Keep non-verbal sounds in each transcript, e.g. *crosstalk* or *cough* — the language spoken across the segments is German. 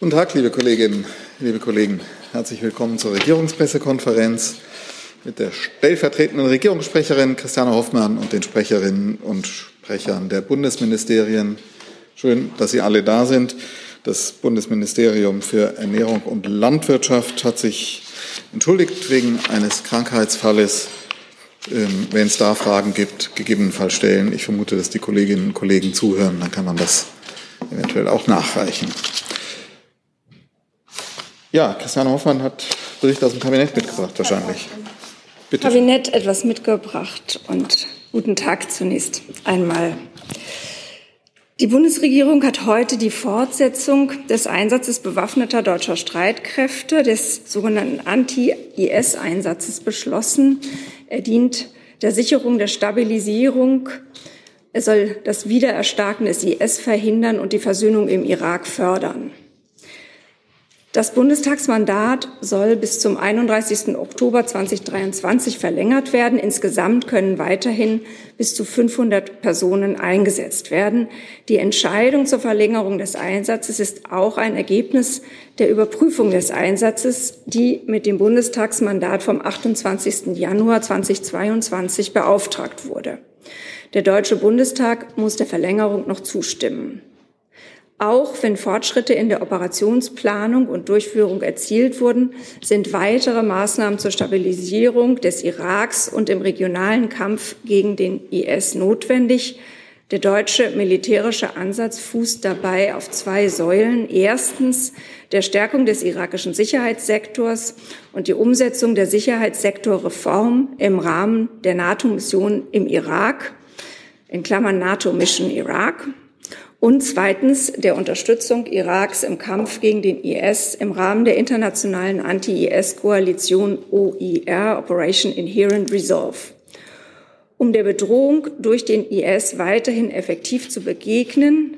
Guten Tag, liebe Kolleginnen, liebe Kollegen. Herzlich willkommen zur Regierungspressekonferenz mit der stellvertretenden Regierungssprecherin Christiane Hoffmann und den Sprecherinnen und Sprechern der Bundesministerien. Schön, dass Sie alle da sind. Das Bundesministerium für Ernährung und Landwirtschaft hat sich entschuldigt wegen eines Krankheitsfalles. Ähm, wenn es da Fragen gibt, gegebenenfalls stellen. Ich vermute, dass die Kolleginnen und Kollegen zuhören. Dann kann man das eventuell auch nachreichen. Ja, Christiane Hoffmann hat Bericht aus dem Kabinett mitgebracht, wahrscheinlich. Bitte. Kabinett etwas mitgebracht und guten Tag zunächst einmal. Die Bundesregierung hat heute die Fortsetzung des Einsatzes bewaffneter deutscher Streitkräfte, des sogenannten Anti-IS-Einsatzes beschlossen. Er dient der Sicherung der Stabilisierung. Er soll das Wiedererstarken des IS verhindern und die Versöhnung im Irak fördern. Das Bundestagsmandat soll bis zum 31. Oktober 2023 verlängert werden. Insgesamt können weiterhin bis zu 500 Personen eingesetzt werden. Die Entscheidung zur Verlängerung des Einsatzes ist auch ein Ergebnis der Überprüfung des Einsatzes, die mit dem Bundestagsmandat vom 28. Januar 2022 beauftragt wurde. Der Deutsche Bundestag muss der Verlängerung noch zustimmen. Auch wenn Fortschritte in der Operationsplanung und Durchführung erzielt wurden, sind weitere Maßnahmen zur Stabilisierung des Iraks und im regionalen Kampf gegen den IS notwendig. Der deutsche militärische Ansatz fußt dabei auf zwei Säulen. Erstens der Stärkung des irakischen Sicherheitssektors und die Umsetzung der Sicherheitssektorreform im Rahmen der NATO-Mission im Irak, in Klammern NATO-Mission Irak und zweitens der Unterstützung Iraks im Kampf gegen den IS im Rahmen der internationalen Anti-IS-Koalition OIR, Operation Inherent Resolve. Um der Bedrohung durch den IS weiterhin effektiv zu begegnen,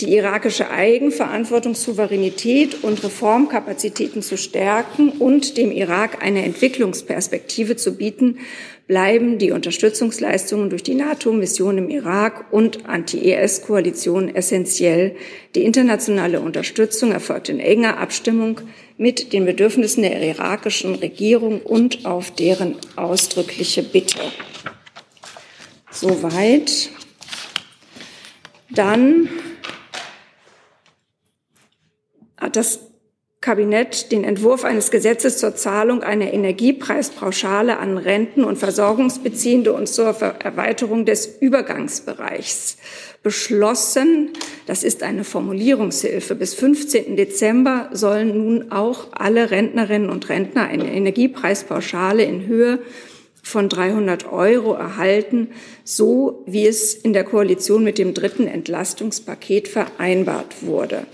die irakische Eigenverantwortung, Souveränität und Reformkapazitäten zu stärken und dem Irak eine Entwicklungsperspektive zu bieten, bleiben die Unterstützungsleistungen durch die NATO-Mission im Irak und Anti-IS-Koalition essentiell. Die internationale Unterstützung erfolgt in enger Abstimmung mit den Bedürfnissen der irakischen Regierung und auf deren ausdrückliche Bitte. Soweit. Dann hat das Kabinett den Entwurf eines Gesetzes zur Zahlung einer Energiepreispauschale an Renten- und Versorgungsbeziehende und zur Erweiterung des Übergangsbereichs beschlossen. Das ist eine Formulierungshilfe. Bis 15. Dezember sollen nun auch alle Rentnerinnen und Rentner eine Energiepreispauschale in Höhe von 300 Euro erhalten, so wie es in der Koalition mit dem dritten Entlastungspaket vereinbart wurde.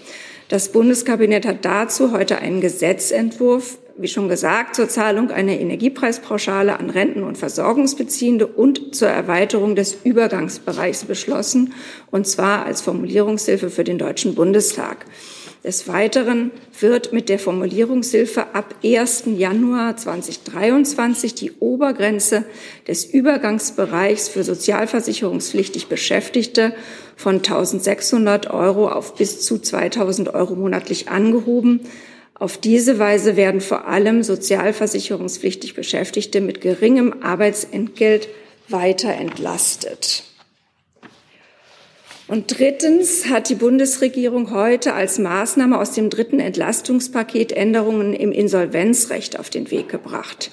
Das Bundeskabinett hat dazu heute einen Gesetzentwurf, wie schon gesagt, zur Zahlung einer Energiepreispauschale an Renten- und Versorgungsbeziehende und zur Erweiterung des Übergangsbereichs beschlossen, und zwar als Formulierungshilfe für den Deutschen Bundestag. Des Weiteren wird mit der Formulierungshilfe ab 1. Januar 2023 die Obergrenze des Übergangsbereichs für sozialversicherungspflichtig Beschäftigte von 1.600 Euro auf bis zu 2.000 Euro monatlich angehoben. Auf diese Weise werden vor allem sozialversicherungspflichtig Beschäftigte mit geringem Arbeitsentgelt weiter entlastet. Und drittens hat die Bundesregierung heute als Maßnahme aus dem dritten Entlastungspaket Änderungen im Insolvenzrecht auf den Weg gebracht.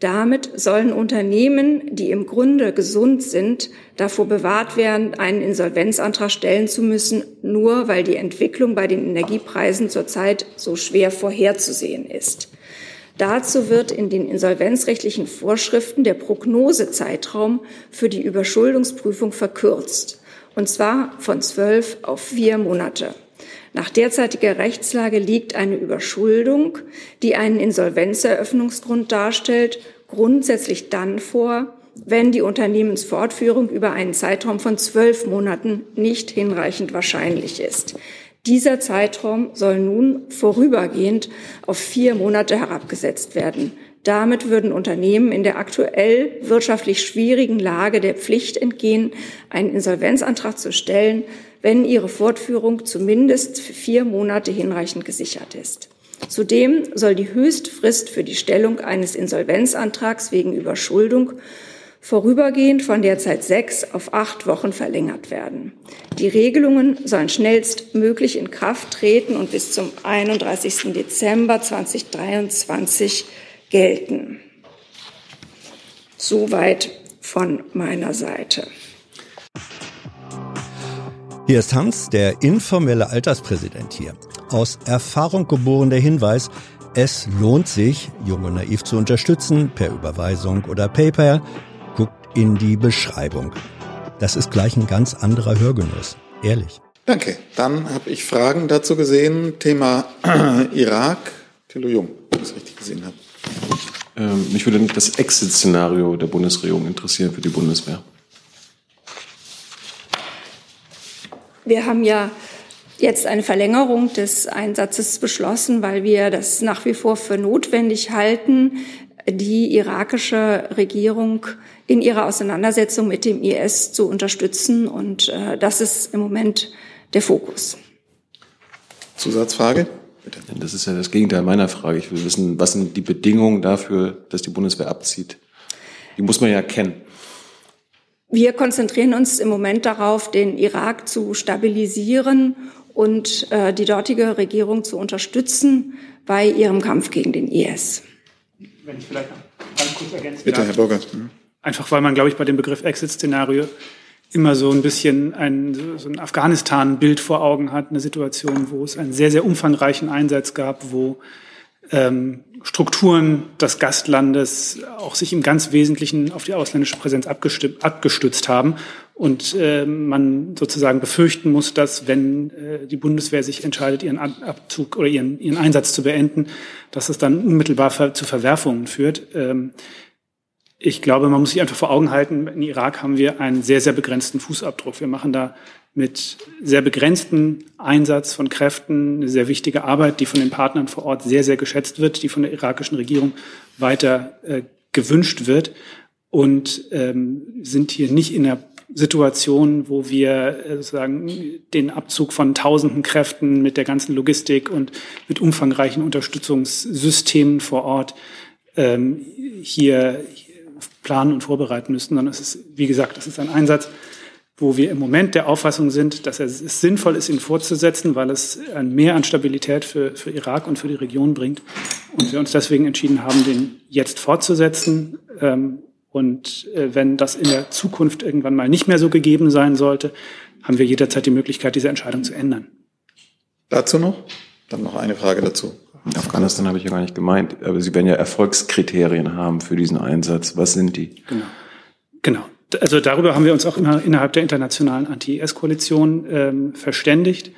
Damit sollen Unternehmen, die im Grunde gesund sind, davor bewahrt werden, einen Insolvenzantrag stellen zu müssen, nur weil die Entwicklung bei den Energiepreisen zurzeit so schwer vorherzusehen ist. Dazu wird in den insolvenzrechtlichen Vorschriften der Prognosezeitraum für die Überschuldungsprüfung verkürzt und zwar von zwölf auf vier Monate. Nach derzeitiger Rechtslage liegt eine Überschuldung, die einen Insolvenzeröffnungsgrund darstellt, grundsätzlich dann vor, wenn die Unternehmensfortführung über einen Zeitraum von zwölf Monaten nicht hinreichend wahrscheinlich ist. Dieser Zeitraum soll nun vorübergehend auf vier Monate herabgesetzt werden. Damit würden Unternehmen in der aktuell wirtschaftlich schwierigen Lage der Pflicht entgehen, einen Insolvenzantrag zu stellen, wenn ihre Fortführung zumindest für vier Monate hinreichend gesichert ist. Zudem soll die Höchstfrist für die Stellung eines Insolvenzantrags wegen Überschuldung vorübergehend von derzeit sechs auf acht Wochen verlängert werden. Die Regelungen sollen schnellstmöglich in Kraft treten und bis zum 31. Dezember 2023 gelten. Soweit von meiner Seite. Hier ist Hans, der informelle Alterspräsident hier. Aus Erfahrung geboren der Hinweis, es lohnt sich, Junge Naiv zu unterstützen, per Überweisung oder PayPal. Guckt in die Beschreibung. Das ist gleich ein ganz anderer Hörgenuss. Ehrlich. Danke. Dann habe ich Fragen dazu gesehen. Thema *clears throat* Irak. Thilo Jung, wenn ich es richtig gesehen habe. Ähm, mich würde das Exit-Szenario der Bundesregierung interessieren für die Bundeswehr. Wir haben ja jetzt eine Verlängerung des Einsatzes beschlossen, weil wir das nach wie vor für notwendig halten, die irakische Regierung in ihrer Auseinandersetzung mit dem IS zu unterstützen. Und äh, das ist im Moment der Fokus. Zusatzfrage? Bitte. Das ist ja das Gegenteil meiner Frage. Ich will wissen, was sind die Bedingungen dafür, dass die Bundeswehr abzieht? Die muss man ja kennen. Wir konzentrieren uns im Moment darauf, den Irak zu stabilisieren und äh, die dortige Regierung zu unterstützen bei ihrem Kampf gegen den IS. Wenn ich vielleicht noch ganz kurz ergänzen Bitte, darf. Herr Burgert. Mhm. Einfach weil man, glaube ich, bei dem Begriff Exit-Szenario immer so ein bisschen ein, so ein Afghanistan-Bild vor Augen hat, eine Situation, wo es einen sehr, sehr umfangreichen Einsatz gab, wo ähm, Strukturen des Gastlandes auch sich im ganz Wesentlichen auf die ausländische Präsenz abgestützt haben und äh, man sozusagen befürchten muss, dass wenn äh, die Bundeswehr sich entscheidet, ihren Abzug oder ihren, ihren Einsatz zu beenden, dass es dann unmittelbar zu Verwerfungen führt. Ähm, ich glaube, man muss sich einfach vor Augen halten, in Irak haben wir einen sehr, sehr begrenzten Fußabdruck. Wir machen da mit sehr begrenzten Einsatz von Kräften eine sehr wichtige Arbeit, die von den Partnern vor Ort sehr, sehr geschätzt wird, die von der irakischen Regierung weiter äh, gewünscht wird und ähm, sind hier nicht in der Situation, wo wir äh, sozusagen den Abzug von tausenden Kräften mit der ganzen Logistik und mit umfangreichen Unterstützungssystemen vor Ort ähm, hier planen und vorbereiten müssten, sondern es ist, wie gesagt, das ist ein Einsatz, wo wir im Moment der Auffassung sind, dass es sinnvoll ist, ihn fortzusetzen, weil es ein Mehr an Stabilität für, für Irak und für die Region bringt. Und wir uns deswegen entschieden haben, den jetzt fortzusetzen. Ähm, und äh, wenn das in der Zukunft irgendwann mal nicht mehr so gegeben sein sollte, haben wir jederzeit die Möglichkeit, diese Entscheidung zu ändern. Dazu noch? Dann noch eine Frage dazu. Afghanistan habe ich ja gar nicht gemeint, aber Sie werden ja Erfolgskriterien haben für diesen Einsatz. Was sind die? Genau. Genau. Also darüber haben wir uns auch immer innerhalb der internationalen Anti-IS-Koalition ähm, verständigt.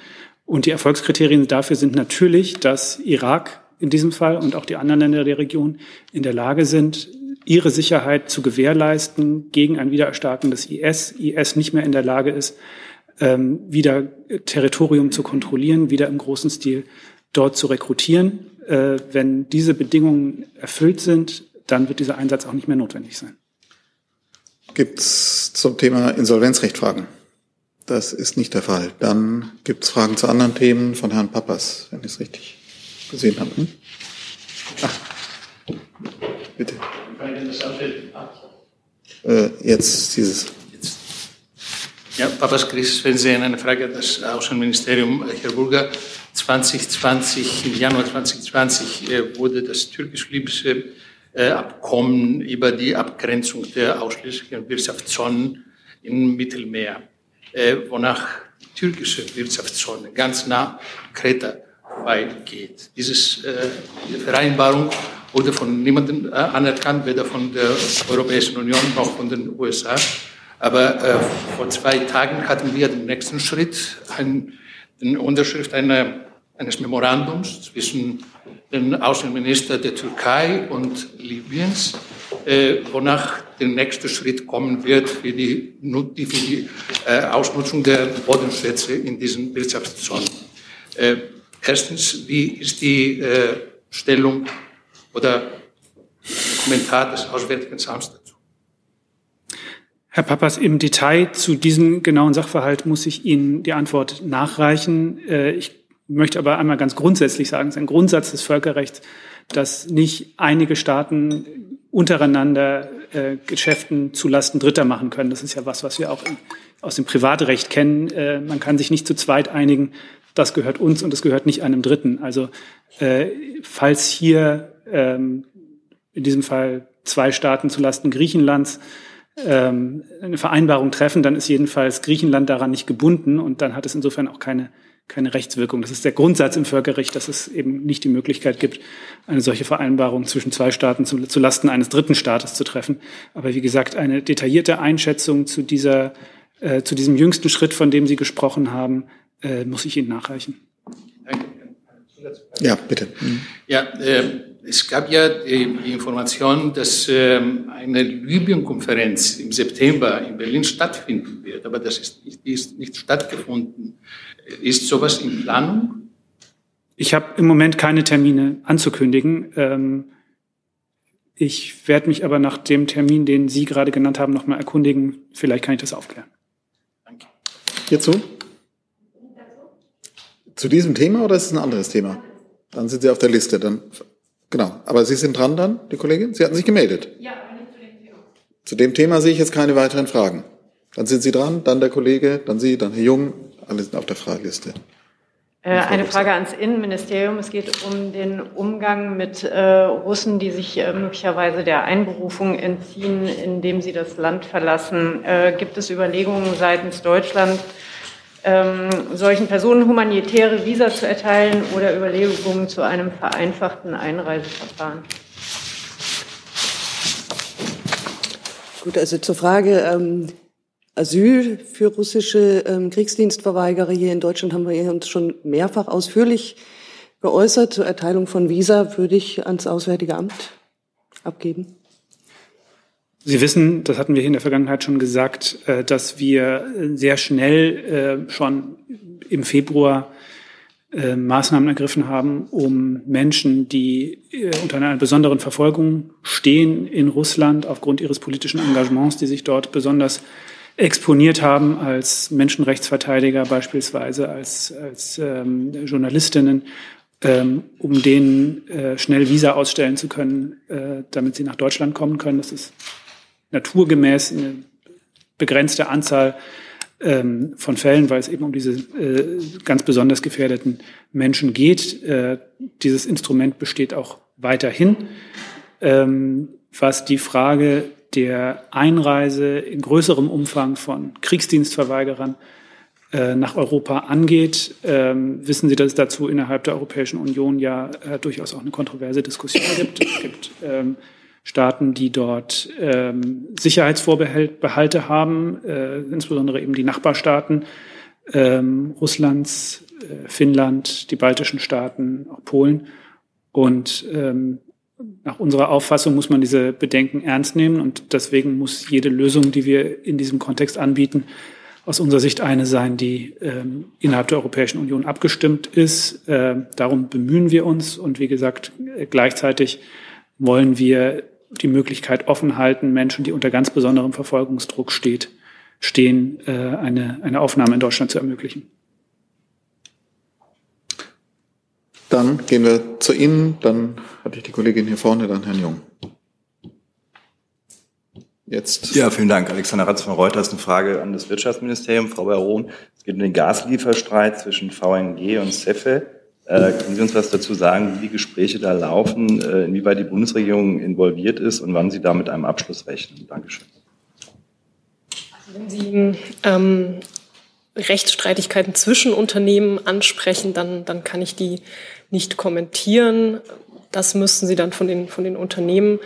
Und die Erfolgskriterien dafür sind natürlich, dass Irak in diesem Fall und auch die anderen Länder der Region in der Lage sind, ihre Sicherheit zu gewährleisten gegen ein Wiedererstarken des IS. IS nicht mehr in der Lage ist, ähm, wieder Territorium zu kontrollieren, wieder im großen Stil dort zu rekrutieren. Äh, wenn diese Bedingungen erfüllt sind, dann wird dieser Einsatz auch nicht mehr notwendig sein. Gibt es zum Thema Insolvenzrecht Fragen? Das ist nicht der Fall. Dann gibt es Fragen zu anderen Themen von Herrn Pappas, wenn ich es richtig gesehen habe. Hm? Ach, bitte. Äh, jetzt dieses. Ja, Papas Chris, wenn Sie eine Frage an das Außenministerium, Herr Burger. 2020, im Januar 2020 äh, wurde das türkisch-libysche Abkommen über die Abgrenzung der ausschließlichen Wirtschaftszonen im Mittelmeer, äh, wonach türkische Wirtschaftszone ganz nah Kreta vorbeigeht. Dieses, äh, diese Vereinbarung wurde von niemandem anerkannt, weder von der Europäischen Union noch von den USA. Aber vor zwei Tagen hatten wir den nächsten Schritt, ein, eine Unterschrift einer, eines Memorandums zwischen dem Außenminister der Türkei und Libyens, äh, wonach der nächste Schritt kommen wird für die, für die äh, Ausnutzung der Bodenschätze in diesen Wirtschaftszonen. Äh, erstens, wie ist die äh, Stellung oder Kommentar des Auswärtigen Amts dazu. Herr Papas, im Detail zu diesem genauen Sachverhalt muss ich Ihnen die Antwort nachreichen. Äh, ich möchte aber einmal ganz grundsätzlich sagen, es ist ein Grundsatz des Völkerrechts, dass nicht einige Staaten untereinander äh, Geschäften zulasten Dritter machen können. Das ist ja was, was wir auch aus dem Privatrecht kennen. Äh, man kann sich nicht zu zweit einigen, das gehört uns und das gehört nicht einem Dritten. Also äh, falls hier ähm, in diesem Fall zwei Staaten zulasten Griechenlands ähm, eine Vereinbarung treffen, dann ist jedenfalls Griechenland daran nicht gebunden und dann hat es insofern auch keine keine Rechtswirkung. Das ist der Grundsatz im Völkerrecht, dass es eben nicht die Möglichkeit gibt, eine solche Vereinbarung zwischen zwei Staaten zu, zu Lasten eines dritten Staates zu treffen. Aber wie gesagt, eine detaillierte Einschätzung zu dieser, äh, zu diesem jüngsten Schritt, von dem Sie gesprochen haben, äh, muss ich Ihnen nachreichen. Ja, bitte. Ja, äh, es gab ja die, die Information, dass äh, eine Libyen-Konferenz im September in Berlin stattfinden wird, aber das ist, die ist nicht stattgefunden. Ist sowas in Planung? Ich habe im Moment keine Termine anzukündigen. Ähm, ich werde mich aber nach dem Termin, den Sie gerade genannt haben, nochmal erkundigen. Vielleicht kann ich das aufklären. Danke. Hierzu? Zu diesem Thema oder ist es ein anderes Thema? Dann sind Sie auf der Liste. Dann, genau. Aber Sie sind dran dann, die Kollegin? Sie hatten sich gemeldet. Ja, aber nicht zu dem Thema. Zu dem Thema sehe ich jetzt keine weiteren Fragen. Dann sind Sie dran, dann der Kollege, dann Sie, dann Herr Jung, alle sind auf der Frageliste. Äh, eine Frage ans Innenministerium. Es geht um den Umgang mit äh, Russen, die sich äh, möglicherweise der Einberufung entziehen, indem sie das Land verlassen. Äh, gibt es Überlegungen seitens Deutschland, ähm, solchen Personen humanitäre Visa zu erteilen oder Überlegungen zu einem vereinfachten Einreiseverfahren? Gut, also zur Frage ähm, Asyl für russische ähm, Kriegsdienstverweigerer hier in Deutschland haben wir uns schon mehrfach ausführlich geäußert. Zur Erteilung von Visa würde ich ans Auswärtige Amt abgeben. Sie wissen, das hatten wir hier in der Vergangenheit schon gesagt, äh, dass wir sehr schnell äh, schon im Februar äh, Maßnahmen ergriffen haben, um Menschen, die unter einer besonderen Verfolgung stehen in Russland aufgrund ihres politischen Engagements, die sich dort besonders exponiert haben als Menschenrechtsverteidiger beispielsweise, als, als ähm, Journalistinnen, ähm, um denen äh, schnell Visa ausstellen zu können, äh, damit sie nach Deutschland kommen können. Das ist naturgemäß eine begrenzte Anzahl ähm, von Fällen, weil es eben um diese äh, ganz besonders gefährdeten Menschen geht. Äh, dieses Instrument besteht auch weiterhin. Ähm, was die Frage der Einreise in größerem Umfang von Kriegsdienstverweigerern äh, nach Europa angeht, ähm, wissen Sie, dass es dazu innerhalb der Europäischen Union ja äh, durchaus auch eine kontroverse Diskussion gibt. Es gibt ähm, Staaten, die dort ähm, Sicherheitsvorbehalte haben, äh, insbesondere eben die Nachbarstaaten ähm, Russlands, äh, Finnland, die baltischen Staaten, auch Polen. Und ähm, nach unserer Auffassung muss man diese Bedenken ernst nehmen und deswegen muss jede Lösung, die wir in diesem Kontext anbieten, aus unserer Sicht eine sein, die ähm, innerhalb der Europäischen Union abgestimmt ist. Äh, darum bemühen wir uns und wie gesagt, gleichzeitig wollen wir die Möglichkeit offen halten, Menschen, die unter ganz besonderem Verfolgungsdruck steht, stehen, äh, eine, eine Aufnahme in Deutschland zu ermöglichen. Dann gehen wir zu Ihnen. Dann hatte ich die Kollegin hier vorne, dann Herrn Jung. Jetzt. Ja, vielen Dank. Alexander Ratz von Reuters. Eine Frage an das Wirtschaftsministerium. Frau Baron, es geht um den Gaslieferstreit zwischen VNG und CEFE. Äh, können Sie uns was dazu sagen, wie die Gespräche da laufen, äh, inwieweit die Bundesregierung involviert ist und wann Sie da mit einem Abschluss rechnen? Dankeschön. Also wenn Sie ähm, Rechtsstreitigkeiten zwischen Unternehmen ansprechen, dann, dann kann ich die nicht kommentieren. Das müssten Sie dann von den, von den Unternehmen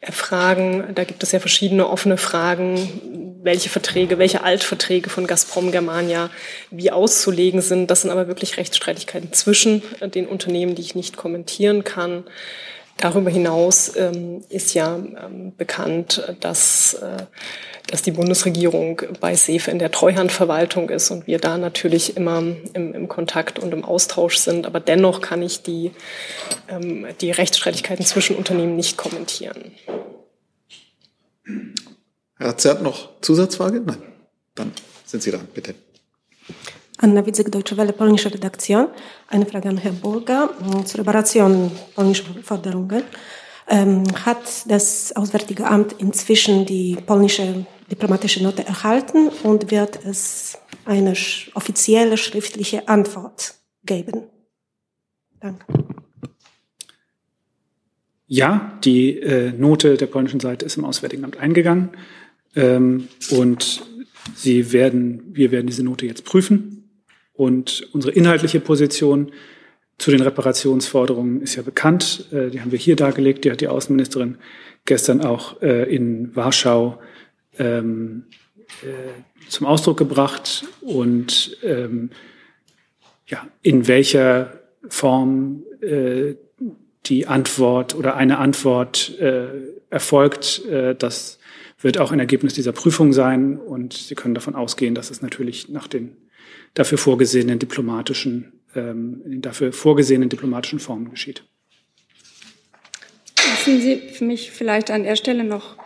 erfragen. Da gibt es ja verschiedene offene Fragen, welche Verträge, welche Altverträge von Gazprom Germania wie auszulegen sind. Das sind aber wirklich Rechtsstreitigkeiten zwischen den Unternehmen, die ich nicht kommentieren kann. Darüber hinaus ähm, ist ja ähm, bekannt, dass, äh, dass die Bundesregierung bei SEFE in der Treuhandverwaltung ist und wir da natürlich immer im, im Kontakt und im Austausch sind. Aber dennoch kann ich die, ähm, die Rechtsstreitigkeiten zwischen Unternehmen nicht kommentieren. Herr Zert, noch Zusatzfrage? Nein. Dann sind Sie dran, bitte. Anna Widzek, Deutsche Welle, polnische Redaktion. Eine Frage an Herrn Burger zur Reparation polnischer Forderungen. Ähm, hat das Auswärtige Amt inzwischen die polnische diplomatische Note erhalten und wird es eine offizielle schriftliche Antwort geben? Danke. Ja, die äh, Note der polnischen Seite ist im Auswärtigen Amt eingegangen ähm, und sie werden, wir werden diese Note jetzt prüfen und unsere inhaltliche Position zu den Reparationsforderungen ist ja bekannt. Äh, die haben wir hier dargelegt. Die hat die Außenministerin gestern auch äh, in Warschau ähm, äh, zum Ausdruck gebracht. Und ähm, ja, in welcher Form die Antwort oder eine Antwort erfolgt, das wird auch ein Ergebnis dieser Prüfung sein. Und Sie können davon ausgehen, dass es natürlich nach den dafür vorgesehenen diplomatischen, ähm, dafür vorgesehenen diplomatischen Formen geschieht. Lassen Sie mich vielleicht an der Stelle noch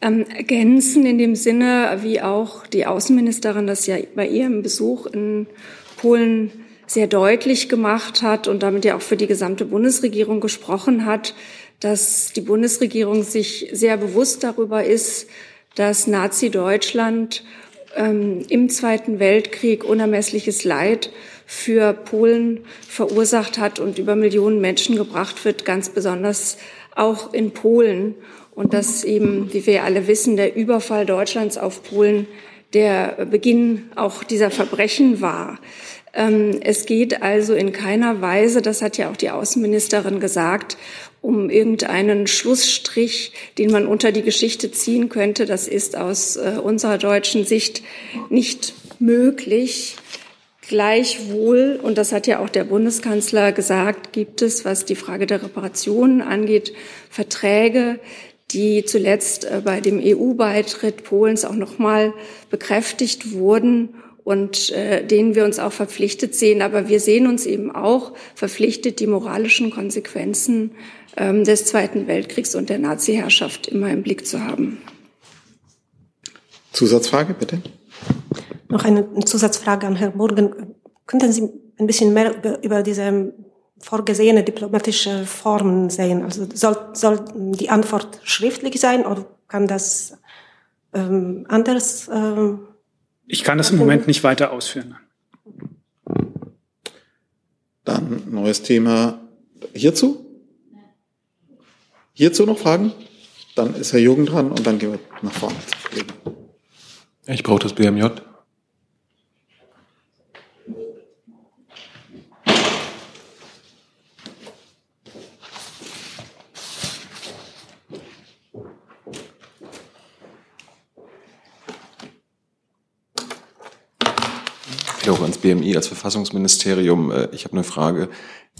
ähm, ergänzen, in dem Sinne, wie auch die Außenministerin das ja bei ihrem Besuch in Polen sehr deutlich gemacht hat und damit ja auch für die gesamte Bundesregierung gesprochen hat, dass die Bundesregierung sich sehr bewusst darüber ist, dass Nazi-Deutschland ähm, im Zweiten Weltkrieg unermessliches Leid für Polen verursacht hat und über Millionen Menschen gebracht wird, ganz besonders auch in Polen. Und dass eben, wie wir alle wissen, der Überfall Deutschlands auf Polen der Beginn auch dieser Verbrechen war. Ähm, es geht also in keiner Weise, das hat ja auch die Außenministerin gesagt, um irgendeinen Schlussstrich, den man unter die Geschichte ziehen könnte. Das ist aus äh, unserer deutschen Sicht nicht möglich. Gleichwohl, und das hat ja auch der Bundeskanzler gesagt, gibt es, was die Frage der Reparationen angeht, Verträge, die zuletzt äh, bei dem EU-Beitritt Polens auch nochmal bekräftigt wurden und äh, denen wir uns auch verpflichtet sehen. Aber wir sehen uns eben auch verpflichtet, die moralischen Konsequenzen des Zweiten Weltkriegs und der Nazi-Herrschaft immer im Blick zu haben. Zusatzfrage, bitte. Noch eine Zusatzfrage an Herrn Burgen. Könnten Sie ein bisschen mehr über, über diese vorgesehene diplomatische Formen sehen? Also soll, soll die Antwort schriftlich sein oder kann das ähm, anders ähm, ich kann das im Moment nicht weiter ausführen. Dann neues Thema hierzu. Hierzu noch Fragen? Dann ist Herr Jürgen dran und dann gehen wir nach vorne. Ich brauche das BMJ. auch ans BMI, als Verfassungsministerium. Äh, ich habe eine Frage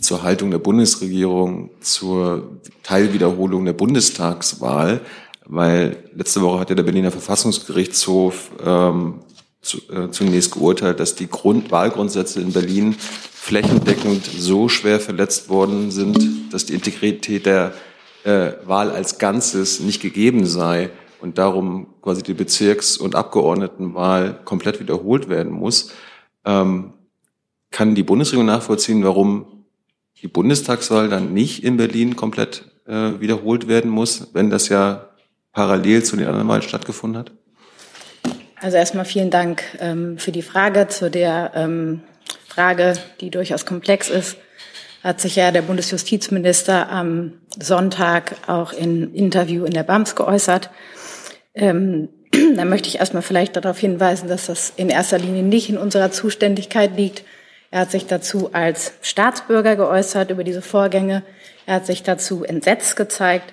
zur Haltung der Bundesregierung zur Teilwiederholung der Bundestagswahl, weil letzte Woche hat ja der Berliner Verfassungsgerichtshof ähm, zu, äh, zunächst geurteilt, dass die Grund Wahlgrundsätze in Berlin flächendeckend so schwer verletzt worden sind, dass die Integrität der äh, Wahl als Ganzes nicht gegeben sei und darum quasi die Bezirks- und Abgeordnetenwahl komplett wiederholt werden muss. Ähm, kann die Bundesregierung nachvollziehen, warum die Bundestagswahl dann nicht in Berlin komplett äh, wiederholt werden muss, wenn das ja parallel zu den anderen Wahlen stattgefunden hat? Also erstmal vielen Dank ähm, für die Frage. Zu der ähm, Frage, die durchaus komplex ist, hat sich ja der Bundesjustizminister am Sonntag auch in Interview in der BAMS geäußert. Ähm, *clears throat* da möchte ich erstmal vielleicht darauf hinweisen, dass das in erster Linie nicht in unserer Zuständigkeit liegt. Er hat sich dazu als Staatsbürger geäußert über diese Vorgänge. Er hat sich dazu entsetzt gezeigt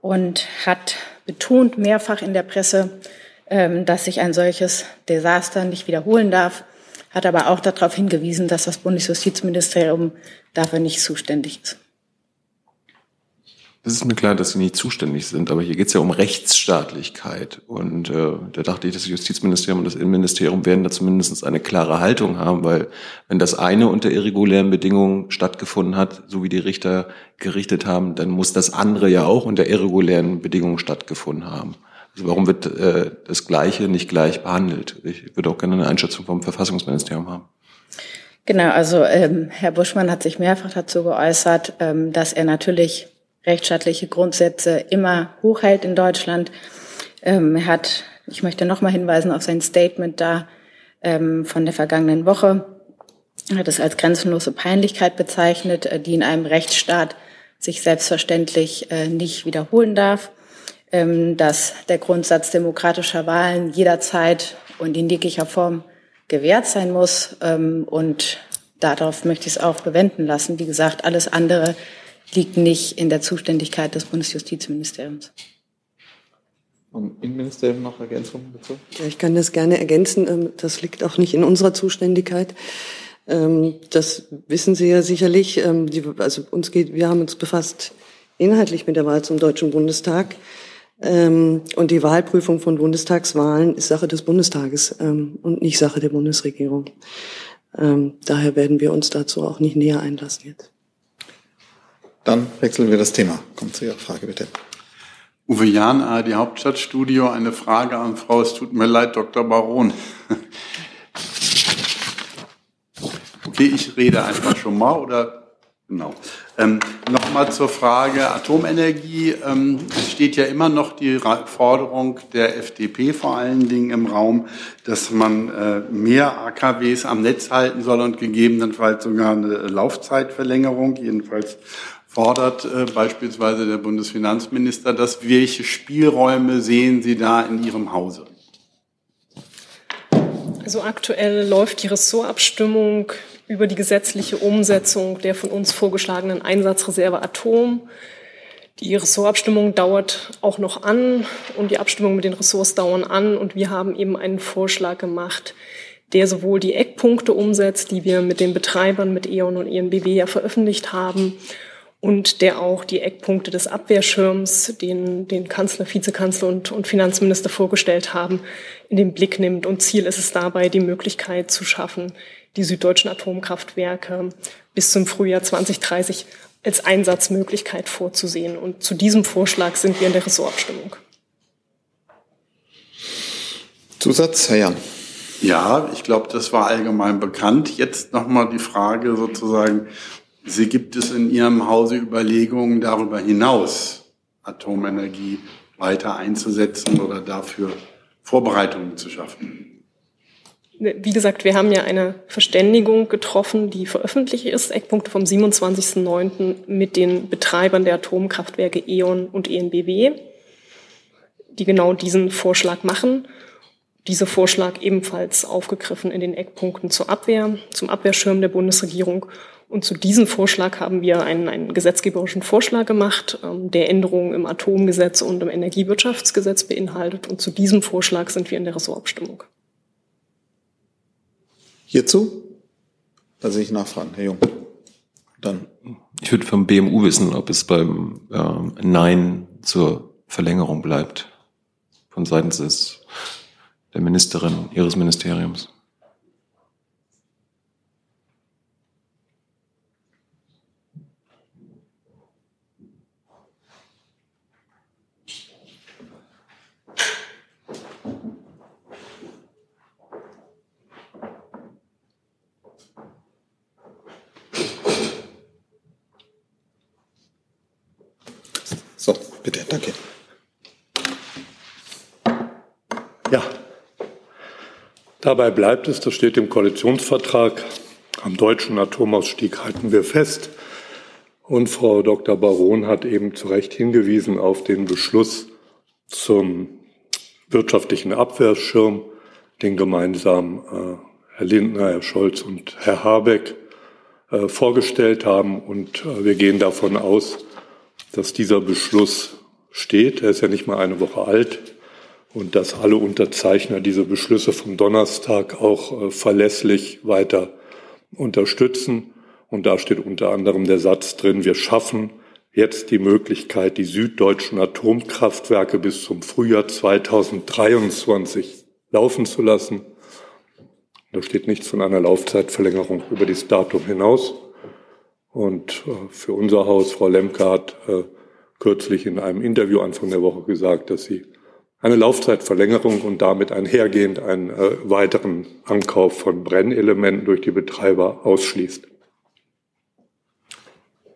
und hat betont mehrfach in der Presse, ähm, dass sich ein solches Desaster nicht wiederholen darf, hat aber auch darauf hingewiesen, dass das Bundesjustizministerium dafür nicht zuständig ist. Das ist mir klar, dass Sie nicht zuständig sind, aber hier geht es ja um Rechtsstaatlichkeit. Und äh, da dachte ich, das Justizministerium und das Innenministerium werden da zumindest eine klare Haltung haben, weil wenn das eine unter irregulären Bedingungen stattgefunden hat, so wie die Richter gerichtet haben, dann muss das andere ja auch unter irregulären Bedingungen stattgefunden haben. Also warum wird äh, das Gleiche nicht gleich behandelt? Ich würde auch gerne eine Einschätzung vom Verfassungsministerium haben. Genau, also ähm, Herr Buschmann hat sich mehrfach dazu geäußert, ähm, dass er natürlich rechtsstaatliche Grundsätze immer hochhält in Deutschland. Ähm, er hat, ich möchte nochmal hinweisen auf sein Statement da ähm, von der vergangenen Woche. Er hat es als grenzenlose Peinlichkeit bezeichnet, äh, die in einem Rechtsstaat sich selbstverständlich äh, nicht wiederholen darf. Ähm, dass der Grundsatz demokratischer Wahlen jederzeit und in jeglicher Form gewährt sein muss. Ähm, und darauf möchte ich es auch bewenden lassen. Wie gesagt, alles andere liegt nicht in der Zuständigkeit des Bundesjustizministeriums. Vom Innenministerium noch Ergänzungen dazu? Ja, ich kann das gerne ergänzen. Ähm, das liegt auch nicht in unserer Zuständigkeit. Ähm, das wissen Sie ja sicherlich. Ähm, also uns geht, wir haben uns befasst inhaltlich mit der Wahl zum Deutschen Bundestag. Und die Wahlprüfung von Bundestagswahlen ist Sache des Bundestages und nicht Sache der Bundesregierung. Daher werden wir uns dazu auch nicht näher einlassen jetzt. Dann wechseln wir das Thema. Kommt zu Ihrer Frage, bitte. Uwe Jahn, ARD Hauptstadtstudio. Eine Frage an Frau, es tut mir leid, Dr. Baron. Okay, ich rede einfach schon mal oder genau. Ähm, Nochmal zur Frage Atomenergie. Ähm, es steht ja immer noch die Forderung der FDP vor allen Dingen im Raum, dass man äh, mehr AKWs am Netz halten soll und gegebenenfalls sogar eine Laufzeitverlängerung. Jedenfalls fordert äh, beispielsweise der Bundesfinanzminister das. Welche Spielräume sehen Sie da in Ihrem Hause? Also aktuell läuft die Ressortabstimmung über die gesetzliche Umsetzung der von uns vorgeschlagenen Einsatzreserve Atom. Die Ressortabstimmung dauert auch noch an und die Abstimmung mit den Ressorts dauern an und wir haben eben einen Vorschlag gemacht, der sowohl die Eckpunkte umsetzt, die wir mit den Betreibern, mit E.ON und ENBW ja veröffentlicht haben, und der auch die Eckpunkte des Abwehrschirms, den, den Kanzler, Vizekanzler und, und Finanzminister vorgestellt haben, in den Blick nimmt. Und Ziel ist es dabei, die Möglichkeit zu schaffen, die süddeutschen Atomkraftwerke bis zum Frühjahr 2030 als Einsatzmöglichkeit vorzusehen. Und zu diesem Vorschlag sind wir in der Ressortabstimmung. Zusatz, Herr Jan. Ja, ich glaube, das war allgemein bekannt. Jetzt nochmal die Frage sozusagen, Sie gibt es in Ihrem Hause Überlegungen darüber hinaus, Atomenergie weiter einzusetzen oder dafür Vorbereitungen zu schaffen? Wie gesagt, wir haben ja eine Verständigung getroffen, die veröffentlicht ist, Eckpunkte vom 27.09. mit den Betreibern der Atomkraftwerke E.ON und ENBW, die genau diesen Vorschlag machen. Dieser Vorschlag ebenfalls aufgegriffen in den Eckpunkten zur Abwehr, zum Abwehrschirm der Bundesregierung und zu diesem Vorschlag haben wir einen, einen gesetzgeberischen Vorschlag gemacht, ähm, der Änderungen im Atomgesetz und im Energiewirtschaftsgesetz beinhaltet. Und zu diesem Vorschlag sind wir in der Ressortabstimmung. Hierzu? Da sehe ich Nachfragen, Herr Jung. Dann. Ich würde vom BMU wissen, ob es beim äh, Nein zur Verlängerung bleibt. Von seitens des, der Ministerin Ihres Ministeriums. So, bitte, danke. Ja, dabei bleibt es, das steht im Koalitionsvertrag, am deutschen Atomausstieg halten wir fest. Und Frau Dr. Baron hat eben zu Recht hingewiesen auf den Beschluss zum wirtschaftlichen Abwehrschirm, den gemeinsam äh, Herr Lindner, Herr Scholz und Herr Habeck äh, vorgestellt haben. Und äh, wir gehen davon aus, dass dieser Beschluss steht. Er ist ja nicht mal eine Woche alt und dass alle Unterzeichner diese Beschlüsse vom Donnerstag auch äh, verlässlich weiter unterstützen. Und da steht unter anderem der Satz drin, wir schaffen jetzt die Möglichkeit, die süddeutschen Atomkraftwerke bis zum Frühjahr 2023 laufen zu lassen. Da steht nichts von einer Laufzeitverlängerung über dieses Datum hinaus. Und äh, für unser Haus, Frau Lemke hat äh, kürzlich in einem Interview Anfang der Woche gesagt, dass sie eine Laufzeitverlängerung und damit einhergehend einen äh, weiteren Ankauf von Brennelementen durch die Betreiber ausschließt.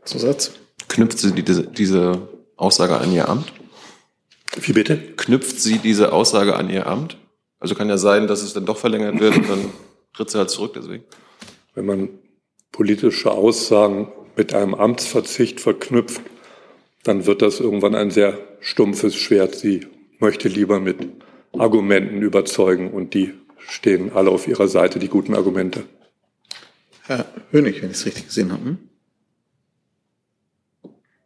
Zusatz? Knüpft sie diese, diese Aussage an ihr Amt? Wie bitte? Knüpft sie diese Aussage an ihr Amt? Also kann ja sein, dass es dann doch verlängert wird und dann tritt sie halt zurück deswegen. Wenn man politische Aussagen mit einem Amtsverzicht verknüpft, dann wird das irgendwann ein sehr stumpfes Schwert. Sie möchte lieber mit Argumenten überzeugen und die stehen alle auf ihrer Seite, die guten Argumente. Herr Hönig, wenn ich es richtig gesehen habe. Hm?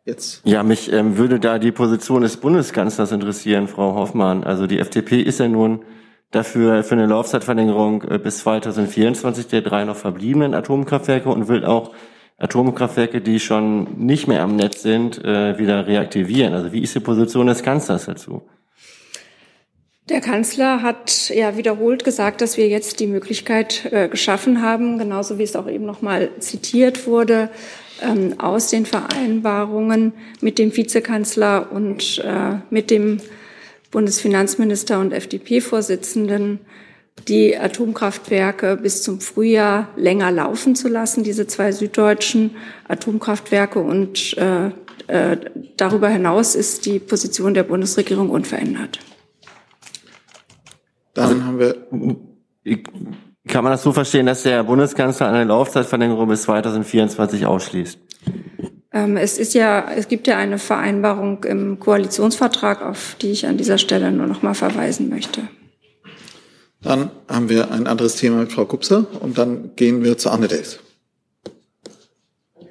Jetzt. Ja, mich ähm, würde da die Position des Bundeskanzlers interessieren, Frau Hoffmann. Also die FDP ist ja nun dafür für eine Laufzeitverlängerung äh, bis 2024 der drei noch verbliebenen Atomkraftwerke und will auch Atomkraftwerke, die schon nicht mehr am Netz sind, äh, wieder reaktivieren. Also wie ist die Position des Kanzlers dazu? Der Kanzler hat ja wiederholt gesagt, dass wir jetzt die Möglichkeit äh, geschaffen haben, genauso wie es auch eben noch mal zitiert wurde, ähm, aus den Vereinbarungen mit dem Vizekanzler und mit dem Bundesfinanzminister und FDP-Vorsitzenden die Atomkraftwerke bis zum Frühjahr länger laufen zu lassen, diese zwei süddeutschen Atomkraftwerke. Und äh, äh, darüber hinaus ist die Position der Bundesregierung unverändert. Dann haben wir. Kann man das so verstehen, dass der Bundeskanzler eine Laufzeitverlängerung bis 2024 ausschließt? Ähm, es ist ja, es gibt ja eine Vereinbarung im Koalitionsvertrag, auf die ich an dieser Stelle nur noch mal verweisen möchte. Dann haben wir ein anderes Thema mit Frau Kupser und dann gehen wir zu Anne Days.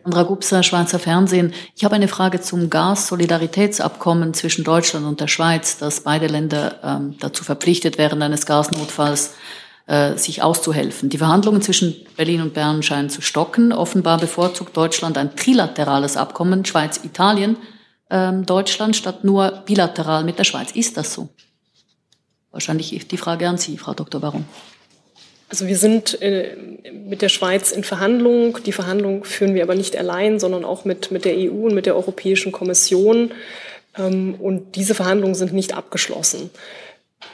Sandra Gupser, Schweizer Fernsehen. Ich habe eine Frage zum Gas-Solidaritätsabkommen zwischen Deutschland und der Schweiz, dass beide Länder ähm, dazu verpflichtet wären, eines Gasnotfalls äh, sich auszuhelfen. Die Verhandlungen zwischen Berlin und Bern scheinen zu stocken. Offenbar bevorzugt Deutschland ein trilaterales Abkommen, Schweiz, Italien, ähm, Deutschland statt nur bilateral mit der Schweiz. Ist das so? Wahrscheinlich die Frage an Sie, Frau Dr. Baron. Also wir sind äh, mit der Schweiz in Verhandlungen. Die Verhandlungen führen wir aber nicht allein, sondern auch mit, mit der EU und mit der Europäischen Kommission. Ähm, und diese Verhandlungen sind nicht abgeschlossen.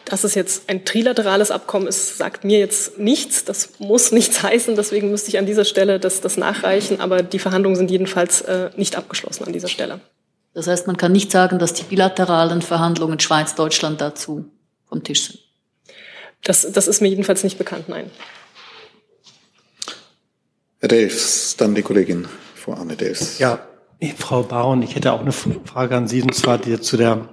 Dass es jetzt ein trilaterales Abkommen ist, sagt mir jetzt nichts. Das muss nichts heißen. Deswegen müsste ich an dieser Stelle das, das nachreichen. Aber die Verhandlungen sind jedenfalls äh, nicht abgeschlossen an dieser Stelle. Das heißt, man kann nicht sagen, dass die bilateralen Verhandlungen Schweiz-Deutschland dazu vom Tisch sind. Das, das ist mir jedenfalls nicht bekannt, nein. Herr Delfs, dann die Kollegin Frau Anne Delfs. Ja, Frau Baron, ich hätte auch eine Frage an Sie, und zwar die, zu der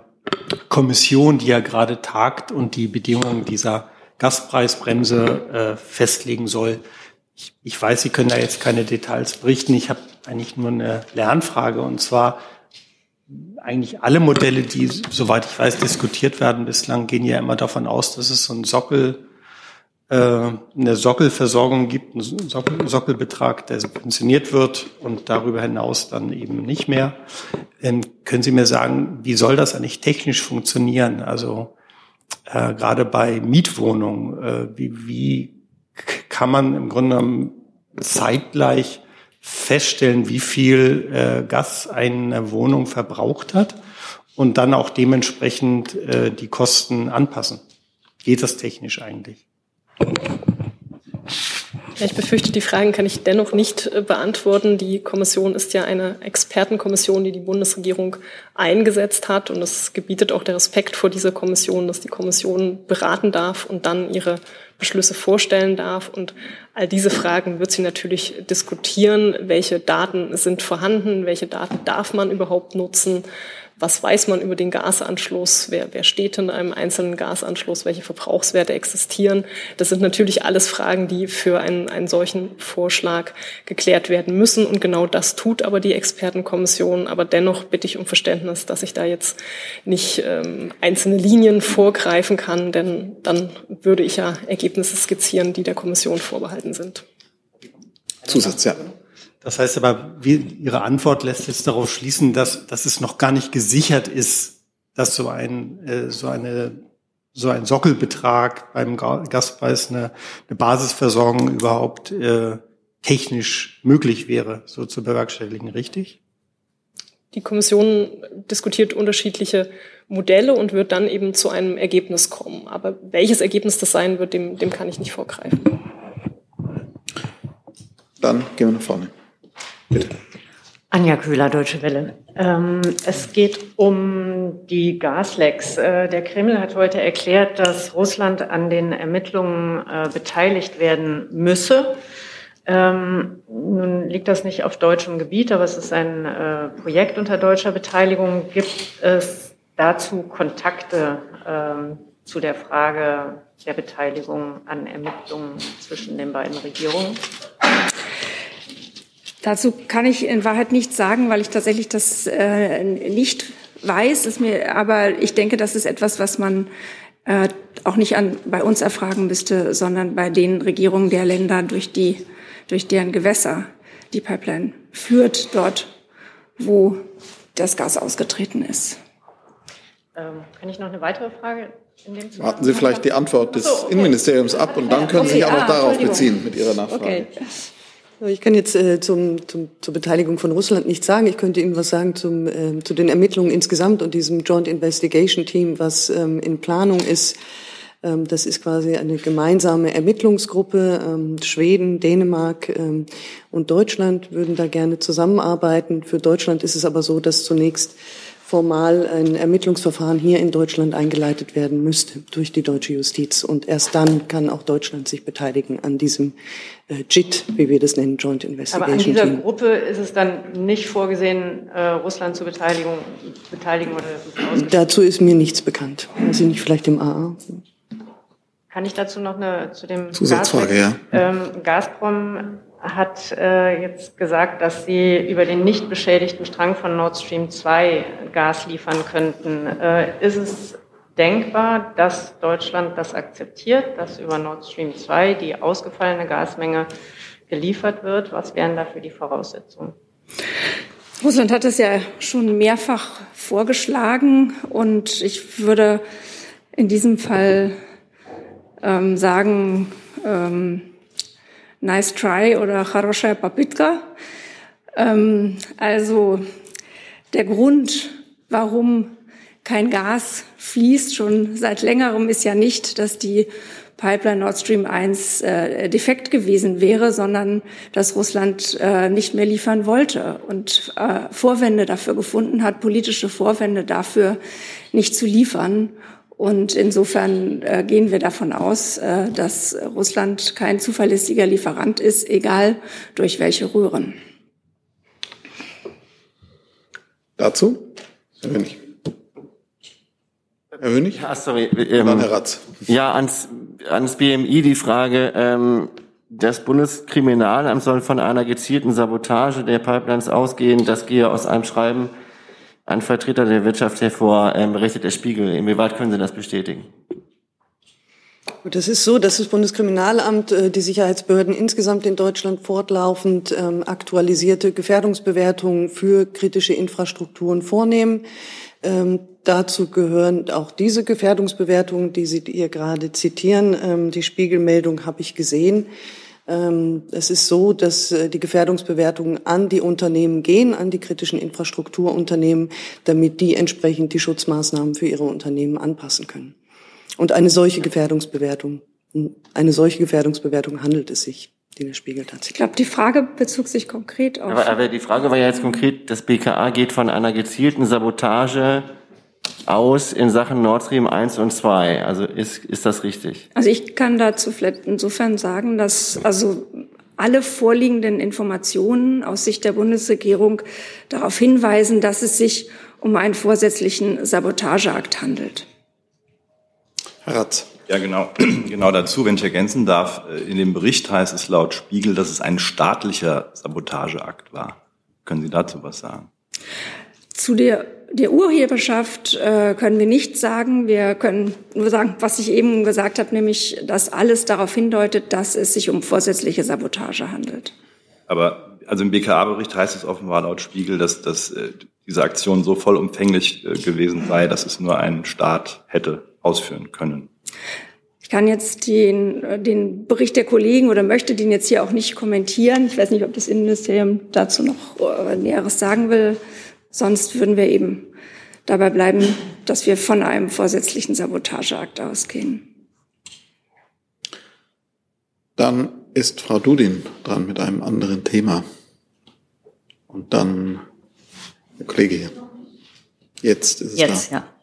Kommission, die ja gerade tagt und die Bedingungen dieser Gaspreisbremse äh, festlegen soll. Ich, ich weiß, Sie können da jetzt keine Details berichten. Ich habe eigentlich nur eine Lernfrage und zwar eigentlich alle Modelle, die, soweit ich weiß, diskutiert werden bislang, gehen ja immer davon aus, dass es so ein Sockel, eine Sockelversorgung gibt, einen Sockel, Sockelbetrag, der subventioniert wird und darüber hinaus dann eben nicht mehr. Ähm, können Sie mir sagen, wie soll das eigentlich technisch funktionieren? Also äh, gerade bei Mietwohnungen, äh, wie, wie kann man im Grunde genommen zeitgleich feststellen, wie viel äh, Gas eine Wohnung verbraucht hat und dann auch dementsprechend äh, die Kosten anpassen. Geht das technisch eigentlich? Ich befürchte, die Fragen kann ich dennoch nicht äh, beantworten. Die Kommission ist ja eine Expertenkommission, die die Bundesregierung eingesetzt hat. Und es gebietet auch der Respekt vor dieser Kommission, dass die Kommission beraten darf und dann ihre Beschlüsse vorstellen darf. Und all diese Fragen wird sie natürlich diskutieren. Welche Daten sind vorhanden? Welche Daten darf man überhaupt nutzen? Was weiß man über den Gasanschluss, wer, wer steht in einem einzelnen Gasanschluss, welche Verbrauchswerte existieren. Das sind natürlich alles Fragen, die für einen, einen solchen Vorschlag geklärt werden müssen. Und genau das tut aber die Expertenkommission. Aber dennoch bitte ich um Verständnis, dass ich da jetzt nicht ähm, einzelne Linien vorgreifen kann, denn dann würde ich ja Ergebnisse skizzieren, die der Kommission vorbehalten sind. Zusatz, ja. Das heißt aber, wie Ihre Antwort lässt jetzt darauf schließen, dass, dass es noch gar nicht gesichert ist, dass so ein, äh, so eine, so ein Sockelbetrag beim Gaspreis eine, eine Basisversorgung überhaupt äh, technisch möglich wäre, so zu bewerkstelligen, richtig? die Kommission diskutiert unterschiedliche Modelle und wird dann eben zu einem Ergebnis kommen. Aber welches Ergebnis das sein wird, dem, dem kann ich nicht vorgreifen. Dann gehen wir nach vorne. Bitte. Anja Köhler, Deutsche Welle. Ähm, es geht um die Gaslecks. Äh, der Kreml hat heute erklärt, dass Russland an den Ermittlungen äh, beteiligt werden müsse. Ähm, nun liegt das nicht auf deutschem Gebiet, aber es ist ein äh, Projekt unter deutscher Beteiligung. Gibt es dazu Kontakte ähm, zu der Frage der Beteiligung an Ermittlungen zwischen den beiden Regierungen? Dazu kann ich in Wahrheit nichts sagen, weil ich tatsächlich das äh, nicht weiß. Ist mir, aber ich denke, das ist etwas, was man äh, auch nicht an, bei uns erfragen müsste, sondern bei den Regierungen der Länder, durch, die, durch deren Gewässer die Pipeline führt, dort, wo das Gas ausgetreten ist. Ähm, kann ich noch eine weitere Frage in dem Warten Sie vielleicht die Antwort des so, okay. Innenministeriums ab und dann können okay, Sie sich auch noch darauf beziehen mit Ihrer Nachfrage. Okay. Ich kann jetzt äh, zum, zum, zur Beteiligung von Russland nichts sagen. Ich könnte Ihnen was sagen zum, äh, zu den Ermittlungen insgesamt und diesem Joint Investigation Team, was ähm, in Planung ist. Ähm, das ist quasi eine gemeinsame Ermittlungsgruppe. Ähm, Schweden, Dänemark ähm, und Deutschland würden da gerne zusammenarbeiten. Für Deutschland ist es aber so, dass zunächst formal ein Ermittlungsverfahren hier in Deutschland eingeleitet werden müsste durch die deutsche Justiz. Und erst dann kann auch Deutschland sich beteiligen an diesem äh, JIT, wie wir das nennen, Joint Investigation Aber an dieser Team. Gruppe ist es dann nicht vorgesehen, äh, Russland zu beteiligen, beteiligen oder Dazu ist mir nichts bekannt. Also nicht vielleicht im AA. Kann ich dazu noch eine zu dem Zusatzfrage, Gas, ja. Ähm, Gazprom hat äh, jetzt gesagt, dass sie über den nicht beschädigten Strang von Nord Stream 2 Gas liefern könnten. Äh, ist es denkbar, dass Deutschland das akzeptiert, dass über Nord Stream 2 die ausgefallene Gasmenge geliefert wird? Was wären dafür die Voraussetzungen? Russland hat es ja schon mehrfach vorgeschlagen und ich würde in diesem Fall ähm, sagen, ähm, nice try oder хорошая попытка. Ähm, also der Grund, warum kein Gas fließt, schon seit längerem ist ja nicht, dass die Pipeline Nord Stream 1 äh, defekt gewesen wäre, sondern dass Russland äh, nicht mehr liefern wollte und äh, Vorwände dafür gefunden hat, politische Vorwände dafür, nicht zu liefern. Und insofern äh, gehen wir davon aus, äh, dass Russland kein zuverlässiger Lieferant ist, egal durch welche Röhren. Dazu? Herr Wönig. Herr Wönig? Ja, sorry. Ähm, Dann Herr Ratz. Ja, ans, ans BMI die Frage. Ähm, das Bundeskriminalamt soll von einer gezielten Sabotage der Pipelines ausgehen. Das gehe aus einem Schreiben an Vertreter der Wirtschaft hervor, ähm, berichtet der Spiegel. Inwieweit können Sie das bestätigen? Das ist so, dass das Bundeskriminalamt, äh, die Sicherheitsbehörden insgesamt in Deutschland fortlaufend ähm, aktualisierte Gefährdungsbewertungen für kritische Infrastrukturen vornehmen. Ähm, dazu gehören auch diese Gefährdungsbewertungen, die Sie hier gerade zitieren. Ähm, die Spiegelmeldung habe ich gesehen. Ähm, es ist so, dass äh, die Gefährdungsbewertungen an die Unternehmen gehen, an die kritischen Infrastrukturunternehmen, damit die entsprechend die Schutzmaßnahmen für ihre Unternehmen anpassen können. Und eine solche Gefährdungsbewertung, eine solche Gefährdungsbewertung handelt es sich, die der Spiegel tatsächlich. Ich glaube, die Frage bezog sich konkret auf. Aber, aber die Frage war ja jetzt konkret, das BKA geht von einer gezielten Sabotage aus in Sachen Nord Stream 1 und 2. Also ist, ist das richtig? Also ich kann dazu vielleicht insofern sagen, dass also alle vorliegenden Informationen aus Sicht der Bundesregierung darauf hinweisen, dass es sich um einen vorsätzlichen Sabotageakt handelt. Herr Ratz. Ja, genau, *clears throat* genau dazu, wenn ich ergänzen darf. In dem Bericht heißt es laut Spiegel, dass es ein staatlicher Sabotageakt war. Können Sie dazu was sagen? Zu der der Urheberschaft äh, können wir nichts sagen. Wir können nur sagen, was ich eben gesagt habe, nämlich, dass alles darauf hindeutet, dass es sich um vorsätzliche Sabotage handelt. Aber also im BKA-Bericht heißt es offenbar laut Spiegel, dass, dass äh, diese Aktion so vollumfänglich äh, gewesen sei, dass es nur ein Staat hätte ausführen können. Ich kann jetzt den, den Bericht der Kollegen oder möchte den jetzt hier auch nicht kommentieren. Ich weiß nicht, ob das Innenministerium dazu noch äh, Näheres sagen will. Sonst würden wir eben dabei bleiben, dass wir von einem vorsätzlichen Sabotageakt ausgehen. Dann ist Frau Dudin dran mit einem anderen Thema. Und dann der Kollege hier. Jetzt ist es Jetzt, da. ja.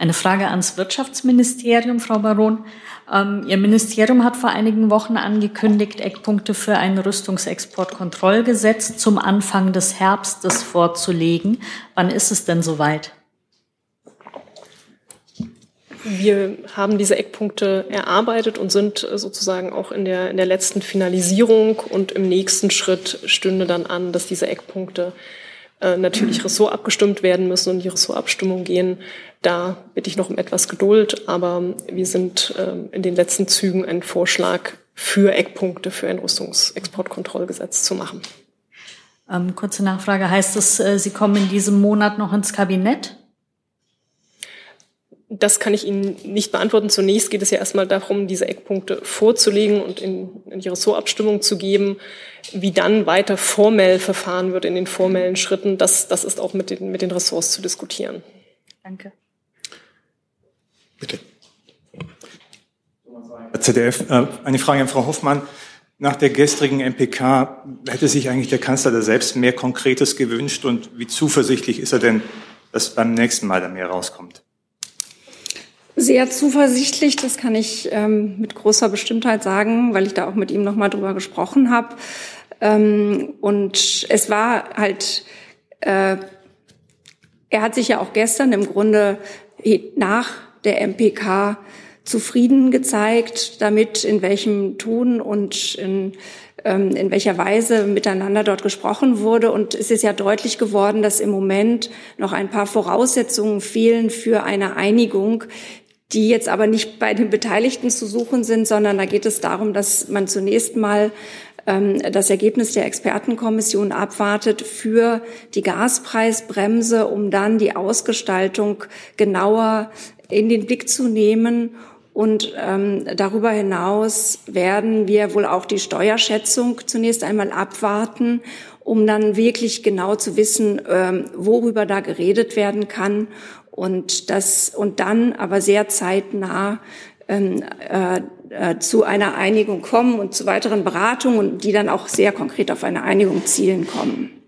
Eine Frage ans Wirtschaftsministerium, Frau Baron. Ähm, Ihr Ministerium hat vor einigen Wochen angekündigt, Eckpunkte für ein Rüstungsexportkontrollgesetz zum Anfang des Herbstes vorzulegen. Wann ist es denn soweit? Wir haben diese Eckpunkte erarbeitet und sind sozusagen auch in der, in der letzten Finalisierung. Und im nächsten Schritt stünde dann an, dass diese Eckpunkte äh, natürlich ressortabgestimmt werden müssen und die Ressortabstimmung gehen. Da bitte ich noch um etwas Geduld, aber wir sind äh, in den letzten Zügen einen Vorschlag für Eckpunkte für ein Rüstungsexportkontrollgesetz zu machen. Ähm, kurze Nachfrage. Heißt es, äh, Sie kommen in diesem Monat noch ins Kabinett? Das kann ich Ihnen nicht beantworten. Zunächst geht es ja erstmal darum, diese Eckpunkte vorzulegen und in, in die Ressortabstimmung zu geben. Wie dann weiter formell verfahren wird in den formellen Schritten, das, das ist auch mit den, mit den Ressorts zu diskutieren. Danke. ZDF, äh, eine Frage an Frau Hoffmann. Nach der gestrigen MPK hätte sich eigentlich der Kanzler da selbst mehr Konkretes gewünscht und wie zuversichtlich ist er denn, dass beim nächsten Mal da mehr rauskommt? Sehr zuversichtlich, das kann ich ähm, mit großer Bestimmtheit sagen, weil ich da auch mit ihm noch mal drüber gesprochen habe. Ähm, und es war halt, äh, er hat sich ja auch gestern im Grunde nach der MPK zufrieden gezeigt, damit in welchem Ton und in, ähm, in welcher Weise miteinander dort gesprochen wurde. Und es ist ja deutlich geworden, dass im Moment noch ein paar Voraussetzungen fehlen für eine Einigung, die jetzt aber nicht bei den Beteiligten zu suchen sind, sondern da geht es darum, dass man zunächst mal ähm, das Ergebnis der Expertenkommission abwartet für die Gaspreisbremse, um dann die Ausgestaltung genauer in den Blick zu nehmen. Und ähm, darüber hinaus werden wir wohl auch die Steuerschätzung zunächst einmal abwarten, um dann wirklich genau zu wissen, ähm, worüber da geredet werden kann und das und dann aber sehr zeitnah ähm, äh, äh, zu einer Einigung kommen und zu weiteren Beratungen, die dann auch sehr konkret auf eine Einigung zielen kommen.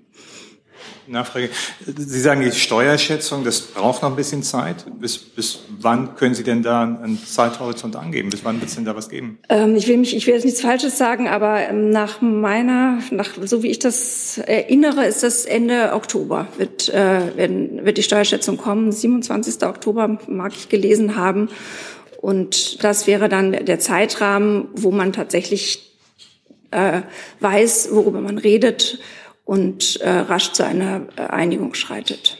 Nachfrage. Sie sagen die Steuerschätzung, das braucht noch ein bisschen Zeit. Bis, bis wann können Sie denn da einen Zeithorizont angeben? Bis wann wird es denn da was geben? Ähm, ich will mich, ich will jetzt nichts Falsches sagen, aber ähm, nach meiner, nach so wie ich das erinnere, ist das Ende Oktober wird, äh, werden, wird die Steuerschätzung kommen. 27. Oktober mag ich gelesen haben. Und das wäre dann der Zeitrahmen, wo man tatsächlich äh, weiß, worüber man redet und äh, rasch zu einer äh, Einigung schreitet.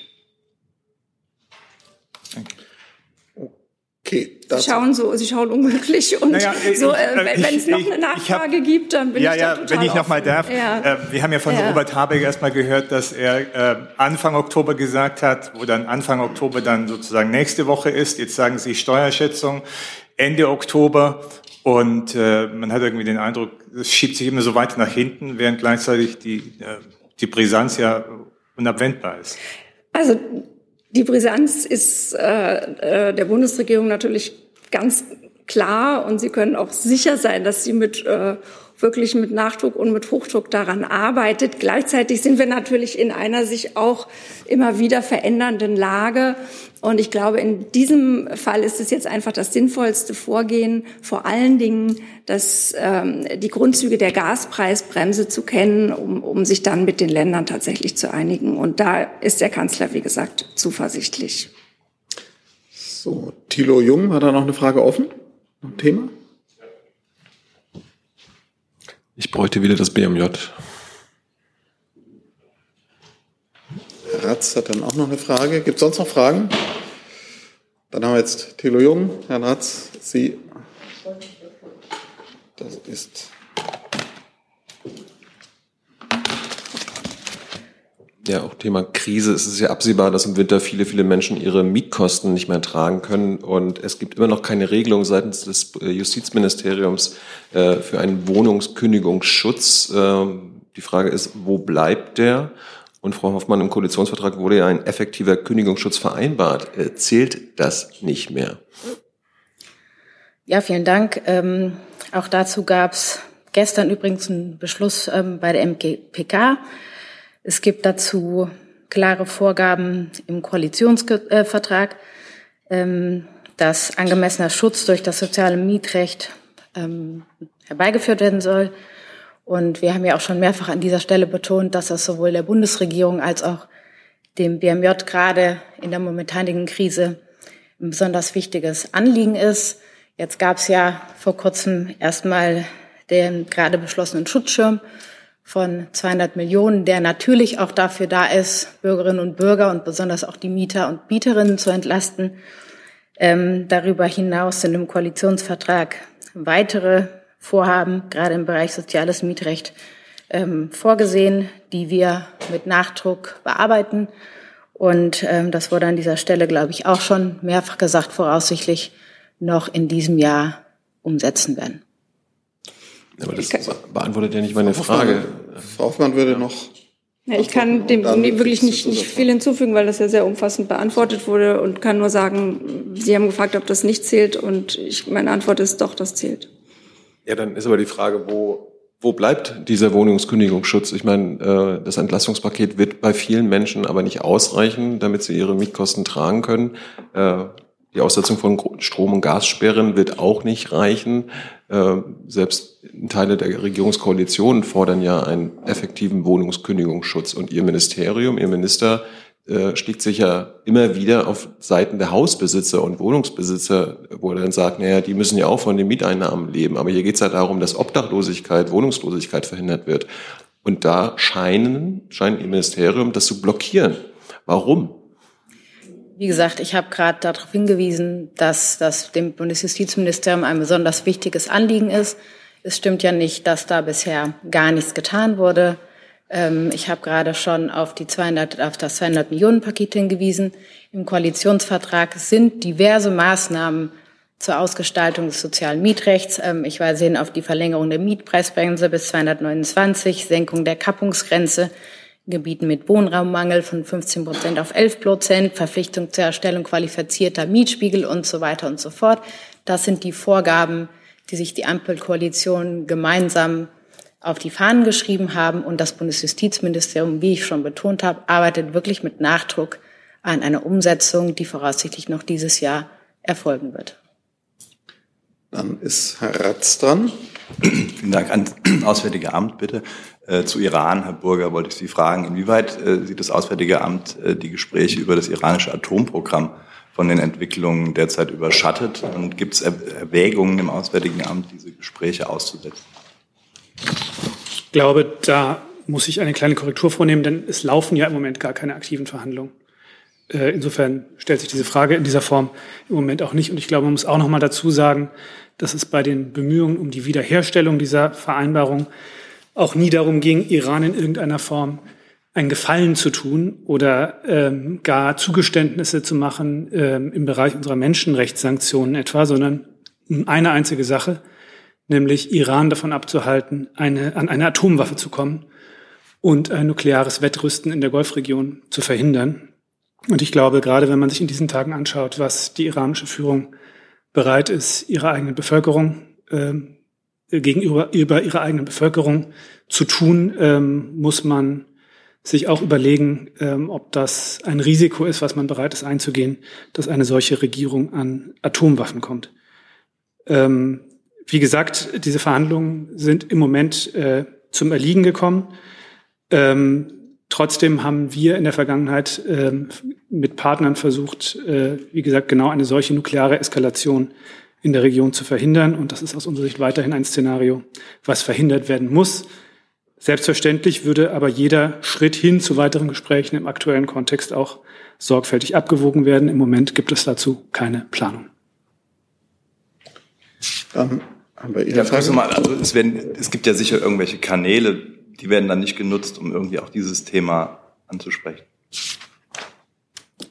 Okay, Sie schauen so, Sie schauen unglücklich und Naja, ich- so, äh, wenn es noch eine ich hab- Nachfrage gibt, dann bin ja, ich ja, da total wenn ich noch mal darf. Ja. Äh, wir haben ja von Ja. Robert Habeck erstmal gehört, dass er äh, Anfang Oktober gesagt hat, wo dann Anfang Oktober dann sozusagen nächste Woche ist. Jetzt sagen Sie Steuerschätzung Ende Oktober. Und äh, man hat irgendwie den Eindruck, es schiebt sich immer so weit nach hinten, während gleichzeitig die, äh, die Brisanz ja unabwendbar ist. Also die Brisanz ist äh, äh, der Bundesregierung natürlich ganz klar und Sie können auch sicher sein, dass sie mit äh, wirklich mit Nachdruck und mit Hochdruck daran arbeitet. Gleichzeitig sind wir natürlich in einer sich auch immer wieder verändernden Lage. Und ich glaube, in diesem Fall ist es jetzt einfach das sinnvollste Vorgehen, vor allen Dingen das, ähm, die Grundzüge der Gaspreisbremse zu kennen, um, um sich dann mit den Ländern tatsächlich zu einigen. Und da ist der Kanzler, wie gesagt, zuversichtlich. So, Thilo Jung, hat da noch eine Frage offen? Ein Thema? Ich bräuchte wieder das BMJ. Herr Ratz hat dann auch noch eine Frage. Gibt es sonst noch Fragen? Dann haben wir jetzt Thilo Jung. Herr Ratz, Sie. Das ist. Ja, auch Thema Krise. Es ist ja absehbar, dass im Winter viele, viele Menschen ihre Mietkosten nicht mehr tragen können. Und es gibt immer noch keine Regelung seitens des äh, Justizministeriums äh, für einen Wohnungskündigungsschutz. Ähm, Die Frage ist, wo bleibt der? Und Frau Hoffmann, im Koalitionsvertrag wurde ja ein effektiver Kündigungsschutz vereinbart. Äh, zählt das nicht mehr? Ja, vielen Dank. Ähm, auch dazu gab es gestern übrigens einen Beschluss ähm, bei der MGPK. Es gibt dazu klare Vorgaben im Koalitionsvertrag, ähm, dass angemessener Schutz durch das soziale Mietrecht ähm, herbeigeführt werden soll. Und wir haben ja auch schon mehrfach an dieser Stelle betont, dass das sowohl der Bundesregierung als auch dem BMJ gerade in der momentanigen Krise ein besonders wichtiges Anliegen ist. Jetzt gab es ja vor kurzem erstmal den gerade beschlossenen Schutzschirm von 200 Millionen, der natürlich auch dafür da ist, Bürgerinnen und Bürger und besonders auch die Mieter und Mieterinnen zu entlasten. Ähm, darüber hinaus sind im Koalitionsvertrag weitere Vorhaben, gerade im Bereich soziales Mietrecht, ähm, vorgesehen, die wir mit Nachdruck bearbeiten. Und ähm, das wurde an dieser Stelle, glaube ich, auch schon mehrfach gesagt, voraussichtlich noch in diesem Jahr umsetzen werden. Aber das beantwortet ja nicht meine Frage. Frau Hoffmann würde noch. Ja, ich kann dem wirklich nicht, nicht viel hinzufügen, weil das ja sehr umfassend beantwortet wurde und kann nur sagen, Sie haben gefragt, ob das nicht zählt und ich, meine Antwort ist doch, das zählt. Ja, dann ist aber die Frage, wo, wo bleibt dieser Wohnungskündigungsschutz? Ich meine, äh, das Entlastungspaket wird bei vielen Menschen aber nicht ausreichen, damit sie ihre Mietkosten tragen können. Äh, die Aussetzung von Strom- und Gassperren wird auch nicht reichen. Äh, selbst Teile der Regierungskoalition fordern ja einen effektiven Wohnungskündigungsschutz. Und Ihr Ministerium, Ihr Minister äh, schlägt sich ja immer wieder auf Seiten der Hausbesitzer und Wohnungsbesitzer, wo er dann sagt, naja, die müssen ja auch von den Mieteinnahmen leben. Aber hier geht es ja darum, dass Obdachlosigkeit, Wohnungslosigkeit verhindert wird. Und da scheinen, scheint Ihr Ministerium das zu blockieren. Warum? Wie gesagt, ich habe gerade darauf hingewiesen, dass das dem Bundesjustizministerium ein besonders wichtiges Anliegen ist. Es stimmt ja nicht, dass da bisher gar nichts getan wurde. Ähm, ich habe gerade schon auf, die 200, auf das 200 Millionen Paket hingewiesen. Im Koalitionsvertrag sind diverse Maßnahmen zur Ausgestaltung des sozialen Mietrechts. Ähm, ich weise hin auf die Verlängerung der Mietpreisbremse bis 229, Senkung der Kappungsgrenze, Gebieten mit Wohnraummangel von 15 Prozent auf 11 Prozent, Verpflichtung zur Erstellung qualifizierter Mietspiegel und so weiter und so fort. Das sind die Vorgaben, die sich die Ampelkoalition gemeinsam auf die Fahnen geschrieben haben. Und das Bundesjustizministerium, wie ich schon betont habe, arbeitet wirklich mit Nachdruck an einer Umsetzung, die voraussichtlich noch dieses Jahr erfolgen wird. Dann ist Herr Ratz dran. Vielen Dank ans Auswärtige Amt, bitte. Äh, zu Iran, Herr Burger, wollte ich Sie fragen, inwieweit äh, sieht das Auswärtige Amt äh, die Gespräche über das iranische Atomprogramm von den Entwicklungen derzeit überschattet? Und gibt es Erwägungen im Auswärtigen Amt, diese Gespräche auszusetzen? Ich glaube, da muss ich eine kleine Korrektur vornehmen, denn es laufen ja im Moment gar keine aktiven Verhandlungen. Insofern stellt sich diese Frage in dieser Form im Moment auch nicht. Und ich glaube, man muss auch noch mal dazu sagen, dass es bei den Bemühungen um die Wiederherstellung dieser Vereinbarung auch nie darum ging, Iran in irgendeiner Form einen Gefallen zu tun oder ähm, gar Zugeständnisse zu machen ähm, im Bereich unserer Menschenrechtssanktionen etwa, sondern eine einzige Sache, nämlich Iran davon abzuhalten, eine, an eine Atomwaffe zu kommen und ein nukleares Wettrüsten in der Golfregion zu verhindern. Und ich glaube, gerade wenn man sich in diesen Tagen anschaut, was die iranische Führung bereit ist, ihrer eigenen Bevölkerung ähm, gegenüber über ihre eigene Bevölkerung zu tun, ähm, muss man sich auch überlegen, ähm, ob das ein Risiko ist, was man bereit ist einzugehen, dass eine solche Regierung an Atomwaffen kommt. Ähm, wie gesagt, diese Verhandlungen sind im Moment äh, zum Erliegen gekommen. Ähm, trotzdem haben wir in der Vergangenheit ähm, mit Partnern versucht, äh, wie gesagt, genau eine solche nukleare Eskalation in der Region zu verhindern. Und das ist aus unserer Sicht weiterhin ein Szenario, was verhindert werden muss. Selbstverständlich würde aber jeder Schritt hin zu weiteren Gesprächen im aktuellen Kontext auch sorgfältig abgewogen werden. Im Moment gibt es dazu keine Planung. Dann haben wir Ihre Frage. Mal, also es, werden, es gibt ja sicher irgendwelche Kanäle, die werden dann nicht genutzt, um irgendwie auch dieses Thema anzusprechen.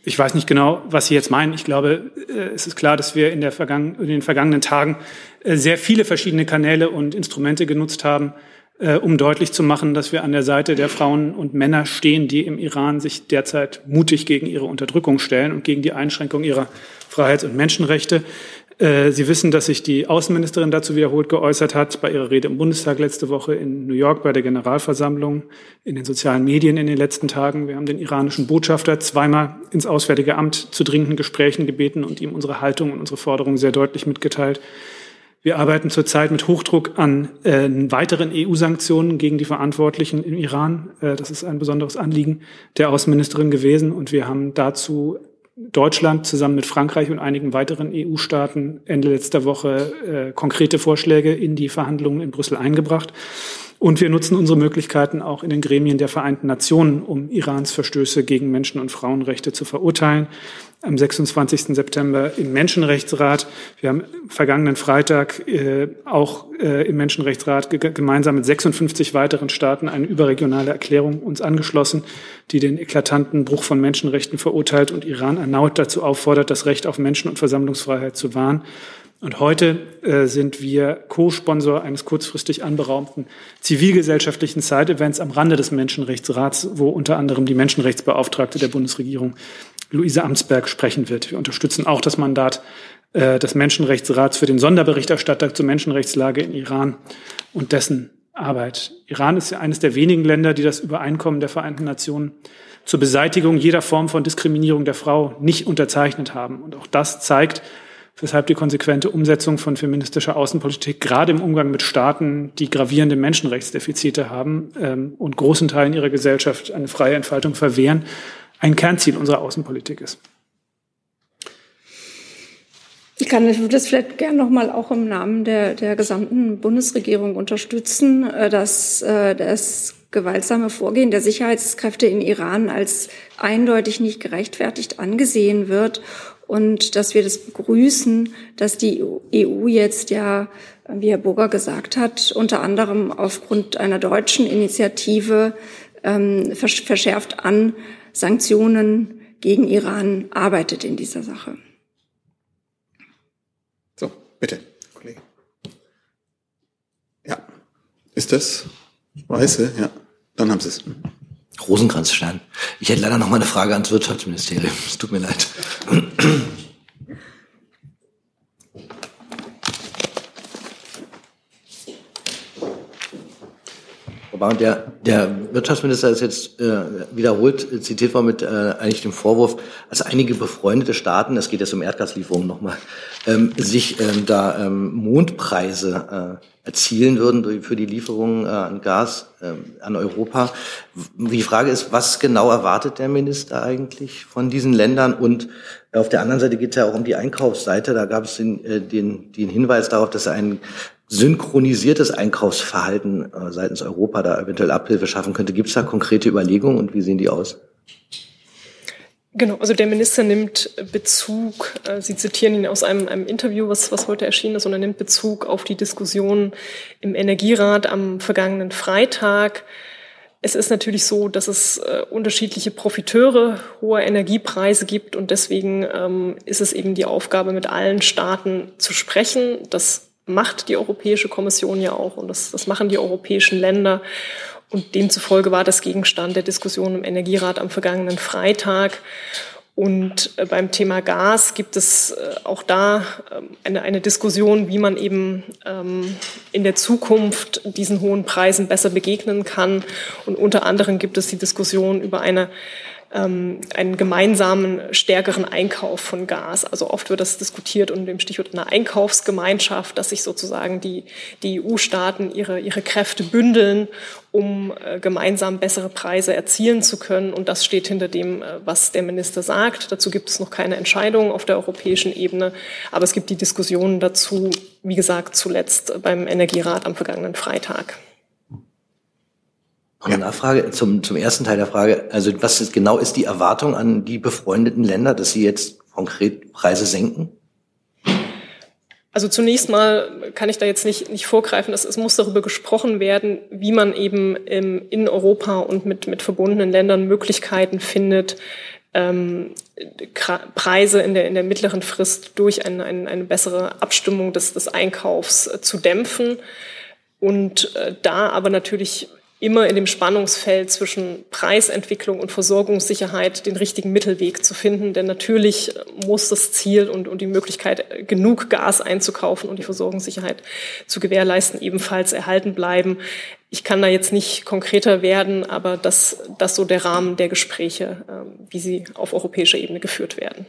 Ich weiß nicht genau, was Sie jetzt meinen. Ich glaube, äh, es ist klar, dass wir in, der Vergangen in den vergangenen Tagen äh, sehr viele verschiedene Kanäle und Instrumente genutzt haben, äh, um deutlich zu machen, dass wir an der Seite der Frauen und Männer stehen, die im Iran sich derzeit mutig gegen ihre Unterdrückung stellen und gegen die Einschränkung ihrer Freiheits- und Menschenrechte. Äh, Sie wissen, dass sich die Außenministerin dazu wiederholt geäußert hat, bei ihrer Rede im Bundestag letzte Woche in New York bei der Generalversammlung, in den sozialen Medien in den letzten Tagen. Wir haben den iranischen Botschafter zweimal ins Auswärtige Amt zu dringenden Gesprächen gebeten und ihm unsere Haltung und unsere Forderungen sehr deutlich mitgeteilt. Wir arbeiten zurzeit mit Hochdruck an äh, weiteren EU-Sanktionen gegen die Verantwortlichen im Iran. Äh, das ist ein besonderes Anliegen der Außenministerin gewesen. Und wir haben dazu Deutschland zusammen mit Frankreich und einigen weiteren EU-Staaten Ende letzter Woche äh, konkrete Vorschläge in die Verhandlungen in Brüssel eingebracht. Und wir nutzen unsere Möglichkeiten auch in den Gremien der Vereinten Nationen, um Irans Verstöße gegen Menschen- und Frauenrechte zu verurteilen am 26. September im Menschenrechtsrat. Wir haben vergangenen Freitag äh, auch äh, im Menschenrechtsrat gemeinsam mit 56 weiteren Staaten eine überregionale Erklärung uns angeschlossen, die den eklatanten Bruch von Menschenrechten verurteilt und Iran erneut dazu auffordert, das Recht auf Menschen- und Versammlungsfreiheit zu wahren. Und heute äh, sind wir Co-Sponsor eines kurzfristig anberaumten zivilgesellschaftlichen Side-Events am Rande des Menschenrechtsrats, wo unter anderem die Menschenrechtsbeauftragte der Bundesregierung Luise Amsberg sprechen wird. Wir unterstützen auch das Mandat äh, des Menschenrechtsrats für den Sonderberichterstatter zur Menschenrechtslage in Iran und dessen Arbeit. Iran ist ja eines der wenigen Länder, die das Übereinkommen der Vereinten Nationen zur Beseitigung jeder Form von Diskriminierung der Frau nicht unterzeichnet haben. Und auch das zeigt, weshalb die konsequente Umsetzung von feministischer Außenpolitik gerade im Umgang mit Staaten, die gravierende Menschenrechtsdefizite haben ähm, und großen Teilen ihrer Gesellschaft eine freie Entfaltung verwehren, ein Kernziel unserer Außenpolitik ist. Ich kann das vielleicht gerne noch mal auch im Namen der, der gesamten Bundesregierung unterstützen, äh, dass äh, das gewaltsame Vorgehen der Sicherheitskräfte in Iran als eindeutig nicht gerechtfertigt angesehen wird und dass wir das begrüßen, dass die EU jetzt ja, wie Herr Burger gesagt hat, unter anderem aufgrund einer deutschen Initiative ähm, verschärft an Sanktionen gegen Iran arbeitet in dieser Sache. So, bitte, Kollege. Ja, ist das Weiße? Ja, dann haben Sie es. Rosenkranzstein. Ich hätte leider noch mal eine Frage ans Wirtschaftsministerium. Es tut mir leid. Der, der Wirtschaftsminister ist jetzt äh, wiederholt zitiert worden mit äh, eigentlich dem Vorwurf, dass einige befreundete Staaten, es geht jetzt um Erdgaslieferungen nochmal, ähm, sich ähm, da ähm, Mondpreise äh, erzielen würden für die Lieferungen äh, an Gas äh, an Europa. Die Frage ist, was genau erwartet der Minister eigentlich von diesen Ländern? Und auf der anderen Seite geht es ja auch um die Einkaufsseite. Da gab es den, äh, den, den Hinweis darauf, dass ein synchronisiertes Einkaufsverhalten äh, seitens Europa da eventuell Abhilfe schaffen könnte. Gibt es da konkrete Überlegungen und wie sehen die aus? Genau, also der Minister nimmt Bezug, äh, Sie zitieren ihn aus einem, einem Interview, was, was heute erschienen ist, und er nimmt Bezug auf die Diskussion im Energierat am vergangenen Freitag. Es ist natürlich so, dass es äh, unterschiedliche Profiteure hoher Energiepreise gibt und deswegen ähm, ist es eben die Aufgabe, mit allen Staaten zu sprechen. Das macht die Europäische Kommission ja auch und das, das machen die europäischen Länder. Und demzufolge war das Gegenstand der Diskussion im Energierat am vergangenen Freitag. Und äh, beim Thema Gas gibt es äh, auch da ähm, eine, eine Diskussion, wie man eben ähm, in der Zukunft diesen hohen Preisen besser begegnen kann. Und unter anderem gibt es die Diskussion über eine einen gemeinsamen, stärkeren Einkauf von Gas. Also oft wird das diskutiert unter dem Stichwort einer Einkaufsgemeinschaft, dass sich sozusagen die, die EU-Staaten ihre, ihre Kräfte bündeln, um äh, gemeinsam bessere Preise erzielen zu können. Und das steht hinter dem, äh, was der Minister sagt. Dazu gibt es noch keine Entscheidung auf der europäischen Ebene. Aber es gibt die Diskussionen dazu, wie gesagt, zuletzt beim Energierat am vergangenen Freitag. Noch eine Nachfrage zum, zum ersten Teil der Frage. Also was ist, genau ist die Erwartung an die befreundeten Länder, dass sie jetzt konkret Preise senken? Also zunächst mal kann ich da jetzt nicht, nicht vorgreifen. Es, es muss darüber gesprochen werden, wie man eben im, in Europa und mit, mit verbundenen Ländern Möglichkeiten findet, ähm, Preise in der, in der mittleren Frist durch eine, eine, eine bessere Abstimmung des, des Einkaufs äh, zu dämpfen. und äh, da aber natürlich immer in dem Spannungsfeld zwischen Preisentwicklung und Versorgungssicherheit den richtigen Mittelweg zu finden. Denn natürlich muss das Ziel und, und die Möglichkeit, genug Gas einzukaufen und die Versorgungssicherheit zu gewährleisten, ebenfalls erhalten bleiben. Ich kann da jetzt nicht konkreter werden, aber das, das so der Rahmen der Gespräche, ähm, wie sie auf europäischer Ebene geführt werden.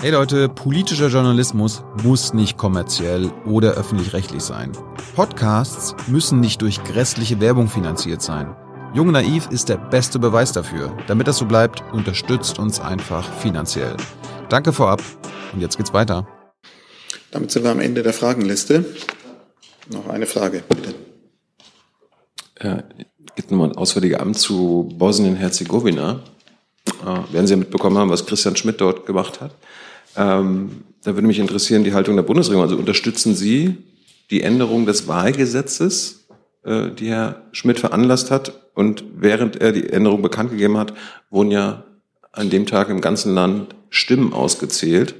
Hey Leute, politischer Journalismus muss nicht kommerziell oder öffentlich-rechtlich sein. Podcasts müssen nicht durch grässliche Werbung finanziert sein. Jung Naiv ist der beste Beweis dafür. Damit das so bleibt, unterstützt uns einfach finanziell. Danke vorab und jetzt geht's weiter. Damit sind wir am Ende der Fragenliste. Noch eine Frage, bitte. Ja, gibt nochmal ein Auswärtiges Amt zu Bosnien-Herzegowina. Äh, werden Sie ja mitbekommen haben, was Christian Schmidt dort gemacht hat. Ähm, da würde mich interessieren die Haltung der Bundesregierung. Also unterstützen Sie die Änderung des Wahlgesetzes, äh, die Herr Schmidt veranlasst hat? Und während er die Änderung bekannt gegeben hat, wurden ja an dem Tag im ganzen Land Stimmen ausgezählt.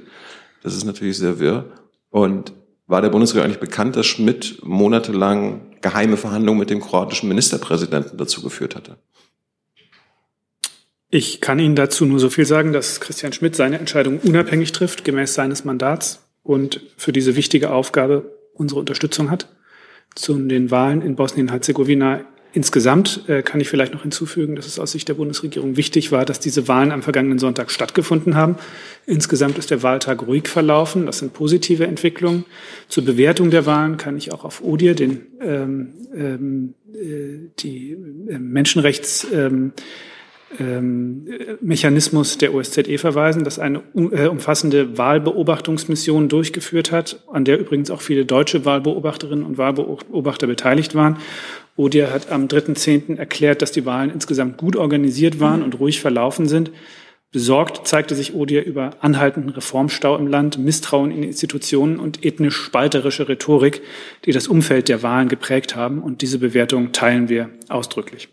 Das ist natürlich sehr wirr. Und war der Bundesregierung eigentlich bekannt, dass Schmidt monatelang geheime Verhandlungen mit dem kroatischen Ministerpräsidenten dazu geführt hatte? Ich kann Ihnen dazu nur so viel sagen, dass Christian Schmidt seine Entscheidung unabhängig trifft, gemäß seines Mandats und für diese wichtige Aufgabe unsere Unterstützung hat. Zu den Wahlen in Bosnien-Herzegowina insgesamt äh, kann ich vielleicht noch hinzufügen, dass es aus Sicht der Bundesregierung wichtig war, dass diese Wahlen am vergangenen Sonntag stattgefunden haben. Insgesamt ist der Wahltag ruhig verlaufen. Das sind positive Entwicklungen. Zur Bewertung der Wahlen kann ich auch auf ODIR, den ähm, ähm, äh, die äh, Menschenrechts ähm, Mechanismus der OSZE verweisen, das eine äh, umfassende Wahlbeobachtungsmission durchgeführt hat, an der übrigens auch viele deutsche Wahlbeobachterinnen und Wahlbeobachter beteiligt waren. ODIR hat am 3.10. erklärt, dass die Wahlen insgesamt gut organisiert waren und ruhig verlaufen sind. Besorgt zeigte sich ODIR über anhaltenden Reformstau im Land, Misstrauen in Institutionen und ethnisch spalterische Rhetorik, die das Umfeld der Wahlen geprägt haben. Und diese Bewertung teilen wir ausdrücklich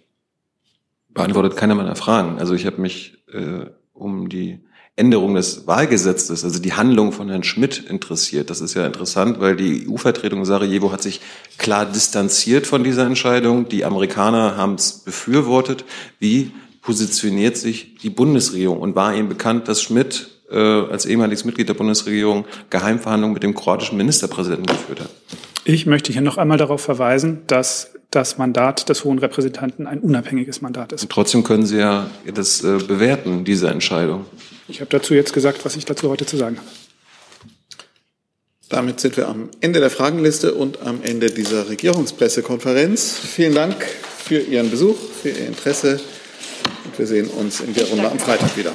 beantwortet keiner meiner Fragen. Also ich habe mich äh, um die Änderung des Wahlgesetzes, also die Handlung von Herrn Schmidt interessiert. Das ist ja interessant, weil die EU-Vertretung Sarajevo hat sich klar distanziert von dieser Entscheidung. Die Amerikaner haben es befürwortet. Wie positioniert sich die Bundesregierung? Und war Ihnen bekannt, dass Schmidt äh, als ehemaliges Mitglied der Bundesregierung Geheimverhandlungen mit dem kroatischen Ministerpräsidenten geführt hat? Ich möchte hier noch einmal darauf verweisen, dass das Mandat des Hohen Repräsentanten ein unabhängiges Mandat ist. Und trotzdem können Sie ja das äh, bewerten, diese Entscheidung. Ich habe dazu jetzt gesagt, was ich dazu heute zu sagen habe. Damit sind wir am Ende der Fragenliste und am Ende dieser Regierungspressekonferenz. Vielen Dank für Ihren Besuch, für Ihr Interesse und wir sehen uns in der Runde am Freitag wieder.